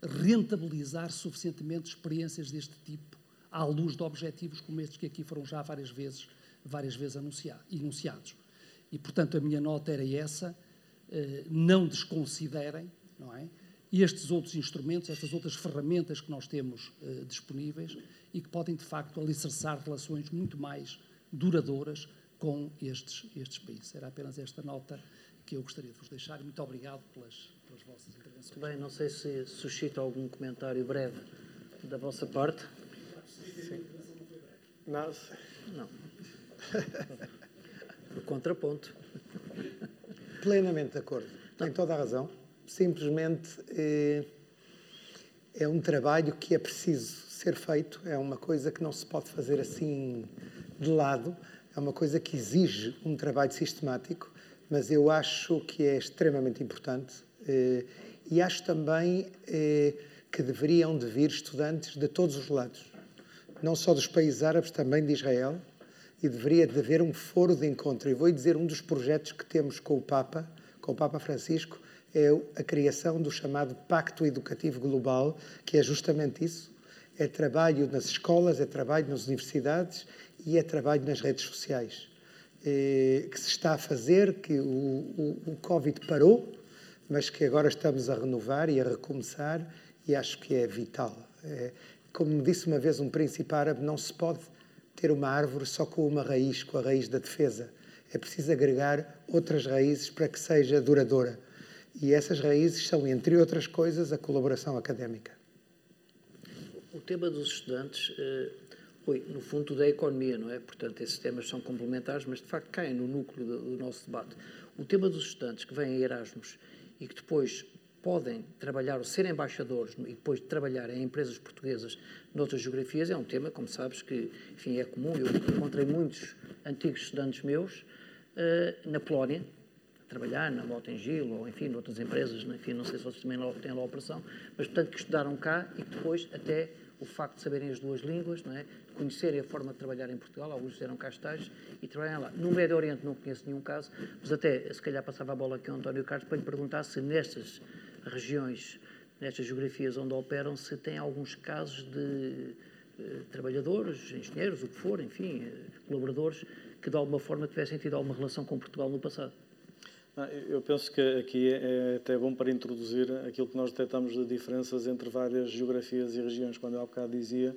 rentabilizar suficientemente experiências deste tipo à luz de objetivos como estes que aqui foram já várias vezes, várias vezes enunciados. E, portanto, a minha nota era essa, eh, não desconsiderem, não é? estes outros instrumentos, estas outras ferramentas que nós temos eh, disponíveis e que podem, de facto, alicerçar relações muito mais duradouras com estes, estes países. Era apenas esta nota que eu gostaria de vos deixar. Muito obrigado pelas, pelas vossas intervenções. Muito bem, não sei se suscita algum comentário breve da vossa parte. Sim. Não. Não. Por contraponto. Plenamente de acordo. Tem toda a razão. Simplesmente é, é um trabalho que é preciso ser feito, é uma coisa que não se pode fazer assim de lado é uma coisa que exige um trabalho sistemático, mas eu acho que é extremamente importante eh, e acho também eh, que deveriam de vir estudantes de todos os lados, não só dos países árabes, também de Israel, e deveria de haver um foro de encontro. E vou dizer um dos projetos que temos com o Papa, com o Papa Francisco, é a criação do chamado Pacto Educativo Global, que é justamente isso. É trabalho nas escolas, é trabalho nas universidades e é trabalho nas redes sociais, eh, que se está a fazer, que o, o, o Covid parou, mas que agora estamos a renovar e a recomeçar, e acho que é vital. É, como disse uma vez um príncipe árabe, não se pode ter uma árvore só com uma raiz, com a raiz da defesa. É preciso agregar outras raízes para que seja duradoura. E essas raízes são, entre outras coisas, a colaboração académica. O tema dos estudantes eh, Rui, no fundo da economia, não é? Portanto, esses temas são complementares, mas de facto caem no núcleo do, do nosso debate. O tema dos estudantes que vêm a Erasmus e que depois podem trabalhar ou ser embaixadores e depois trabalhar em empresas portuguesas noutras geografias é um tema, como sabes, que enfim, é comum. Eu encontrei muitos antigos estudantes meus uh, na Polónia, a trabalhar na Motengil ou, enfim, noutras empresas, enfim, não sei se vocês também têm lá operação, mas, portanto, que estudaram cá e que depois até o facto de saberem as duas línguas, não é? conhecerem a forma de trabalhar em Portugal, alguns fizeram cá estágios e trabalham lá. No Médio Oriente não conheço nenhum caso, mas até se calhar passava a bola aqui ao António Carlos para lhe perguntar se nestas regiões nestas geografias onde operam, se tem alguns casos de eh, trabalhadores, engenheiros, o que for, enfim, eh, colaboradores, que de alguma forma tivessem tido alguma relação com Portugal no passado. Eu penso que aqui é, é até bom para introduzir aquilo que nós detectamos de diferenças entre várias geografias e regiões. Quando eu há bocado dizia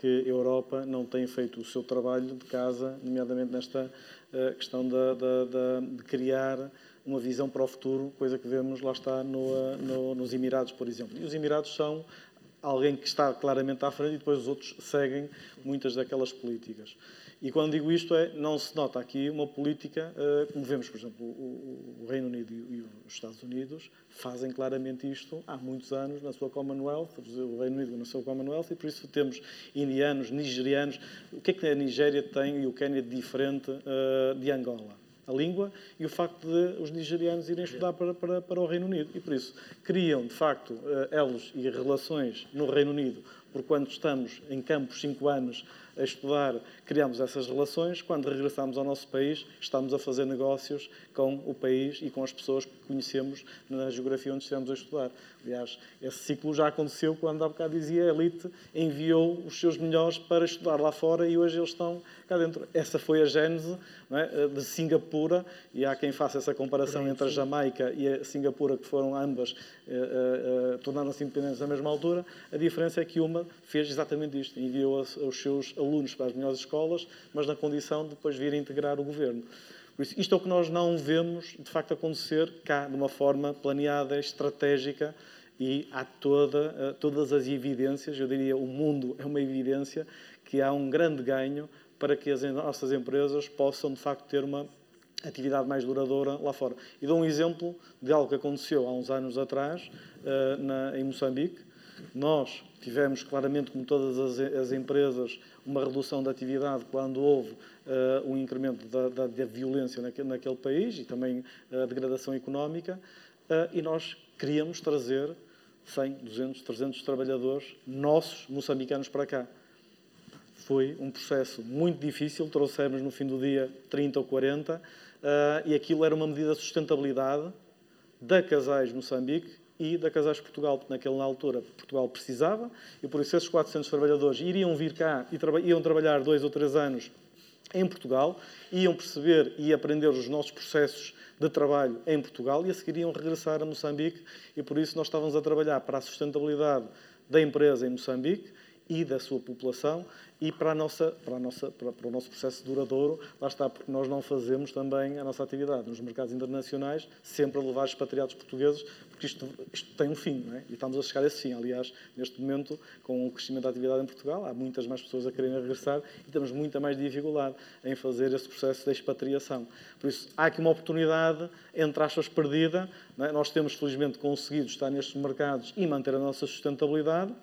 que a Europa não tem feito o seu trabalho de casa, nomeadamente nesta uh, questão da, da, de criar uma visão para o futuro, coisa que vemos lá está no, uh, no, nos Emirados, por exemplo. E os Emirados são alguém que está claramente à frente e depois os outros seguem muitas daquelas políticas. E quando digo isto, é, não se nota aqui uma política, uh, como vemos, por exemplo, o, Reino Unido e os Estados Unidos fazem claramente isto há muitos anos na sua Commonwealth, o Reino Unido na sua Commonwealth, e por isso temos indianos, nigerianos. O que é que a Nigéria tem e o Quênia diferente uh, de Angola? A língua e o facto de os nigerianos irem estudar para, para, para o Reino Unido. E por isso criam, de facto, eh, elos e relações no Reino Unido, por quando estamos em campos cinco anos a estudar, criamos essas relações. Quando regressamos ao nosso país, estamos a fazer negócios com o país e com as pessoas que conhecemos na geografia onde estivemos a estudar. Aliás, esse ciclo já aconteceu quando há bocado dizia a elite enviou os seus melhores para estudar lá fora e hoje eles estão cá dentro. Essa foi a gênese é, de Singapura e há quem faça essa comparação entre a Jamaica e a Singapura, que foram ambas, eh, eh, eh, tornaram-se independentes na mesma altura. A diferença é que uma fez exatamente isto, enviou os seus alunos para as melhores escolas, mas na condição de depois vir a integrar o governo. Por isso, isto é o que nós não vemos, de facto, acontecer cá, de uma forma planeada, estratégica, e há toda, eh, todas as evidências, eu diria, o mundo é uma evidência, que há um grande ganho para que as nossas empresas possam, de facto, ter uma atividade mais duradoura lá fora. E dou um exemplo de algo que aconteceu há uns anos atrás, eh, na, em Moçambique. Nós tivemos claramente, como todas as, as empresas, uma redução da atividade quando houve uh, um incremento da, da, da violência naquele, naquele, país e também a degradação económica, uh, e nós queríamos trazer 100, 200, 300 trabalhadores nossos, moçambicanos, para cá. Foi um processo muito difícil, trouxemos no fim do dia 30 ou 40, uh, e aquilo era uma medida de sustentabilidade da Casais Moçambique e da Casais Portugal, porque naquela altura Portugal precisava, e por isso esses 400 trabalhadores iriam vir cá e iam trabalhar dois ou três anos em Portugal, iam perceber e aprender os nossos processos de trabalho em Portugal e a seguir iam regressar a Moçambique, e por isso nós estávamos a trabalhar para a sustentabilidade da empresa em Moçambique e da sua população e para, a nossa, para, a nossa, para, para, o nosso processo duradouro, lá está, porque nós não fazemos também a nossa atividade nos mercados internacionais, sempre a levar expatriados portugueses, porque isto, isto tem um fim, é? e estamos a chegar a esse fim. Aliás, neste momento, com o crescimento da atividade em Portugal, há muitas mais pessoas a quererem regressar e temos muita mais dificuldade em fazer esse processo de expatriação. Por isso, há aqui uma oportunidade, entre aspas, perdida. É? Nós temos, felizmente, conseguido estar nestes mercados e manter a nossa sustentabilidade,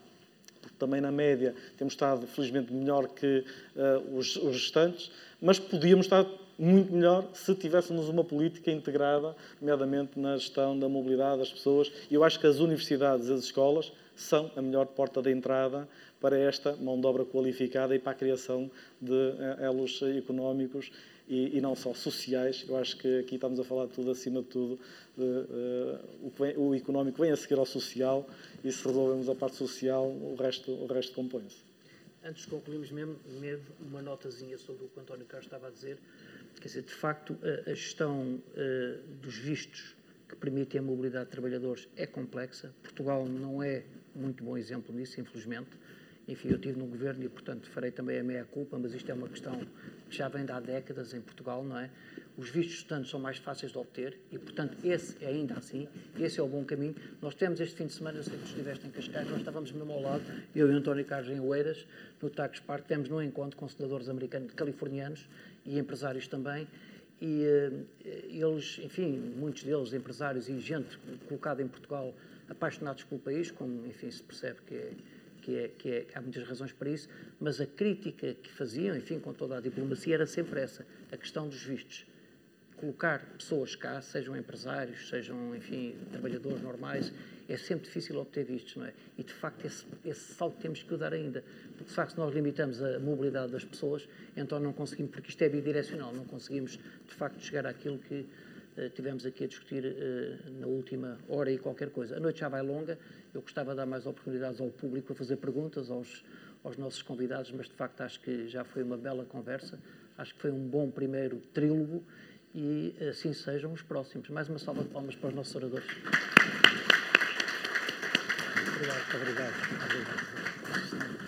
também na média temos estado, felizmente, melhor que uh, os, os restantes, mas podíamos estar muito melhor se tivéssemos uma política integrada, nomeadamente na gestão da mobilidade das pessoas. E eu acho que as universidades as escolas são a melhor porta de entrada para esta mão de obra qualificada e para a criação de eh, elos económicos e, e, não só sociais. Eu acho que aqui estamos a falar tudo, acima de tudo, de, uh, o, vem, o, económico vem a seguir ao social e se resolvemos a parte social, o resto, o resto compõe-se. Antes de concluirmos mesmo, mesmo, uma notazinha sobre o que o António Carlos estava a dizer. Quer dizer, de facto, a, a gestão uh, dos vistos que permitem a mobilidade de trabalhadores é complexa. Portugal não é muito bom exemplo nisso, infelizmente. Enfim, eu estive no governo e, portanto, farei também a meia-culpa, mas isto é uma questão que já vem de há décadas em Portugal, não é? Os vistos de estudantes são mais fáceis de obter e, portanto, esse é ainda assim, esse é o bom caminho. Nós temos este fim de semana, eu sei que estiveste em Cascais, nós estávamos mesmo ao lado, eu e o António Carlos em Oeiras, no Tax Park, temos num encontro com senadores americanos, californianos e empresários também, e uh, eles, enfim, muitos deles, empresários e gente colocada em Portugal, apaixonados pelo país, como, enfim, se percebe que é que, é, que é, há muitas razões para isso, mas a crítica que faziam, enfim, com toda a diplomacia, era sempre essa, a questão dos vistos. Colocar pessoas cá, sejam empresários, sejam, enfim, trabalhadores normais, é sempre difícil obter vistos, não é? E, de facto, esse, esse salto temos que dar ainda. Porque, de facto, se nós limitamos a mobilidade das pessoas, então não conseguimos, porque isto é bidirecional, não conseguimos, de facto, chegar àquilo que tivemos aqui a discutir uh, na última hora e qualquer coisa. A noite já vai longa, eu gostava de dar mais oportunidades ao público a fazer perguntas aos, aos nossos convidados, mas de facto acho que já foi uma bela conversa, acho que foi um bom primeiro trílogo e assim sejam os próximos. Mais uma salva de palmas para os nossos oradores. Obrigado, obrigado. obrigado.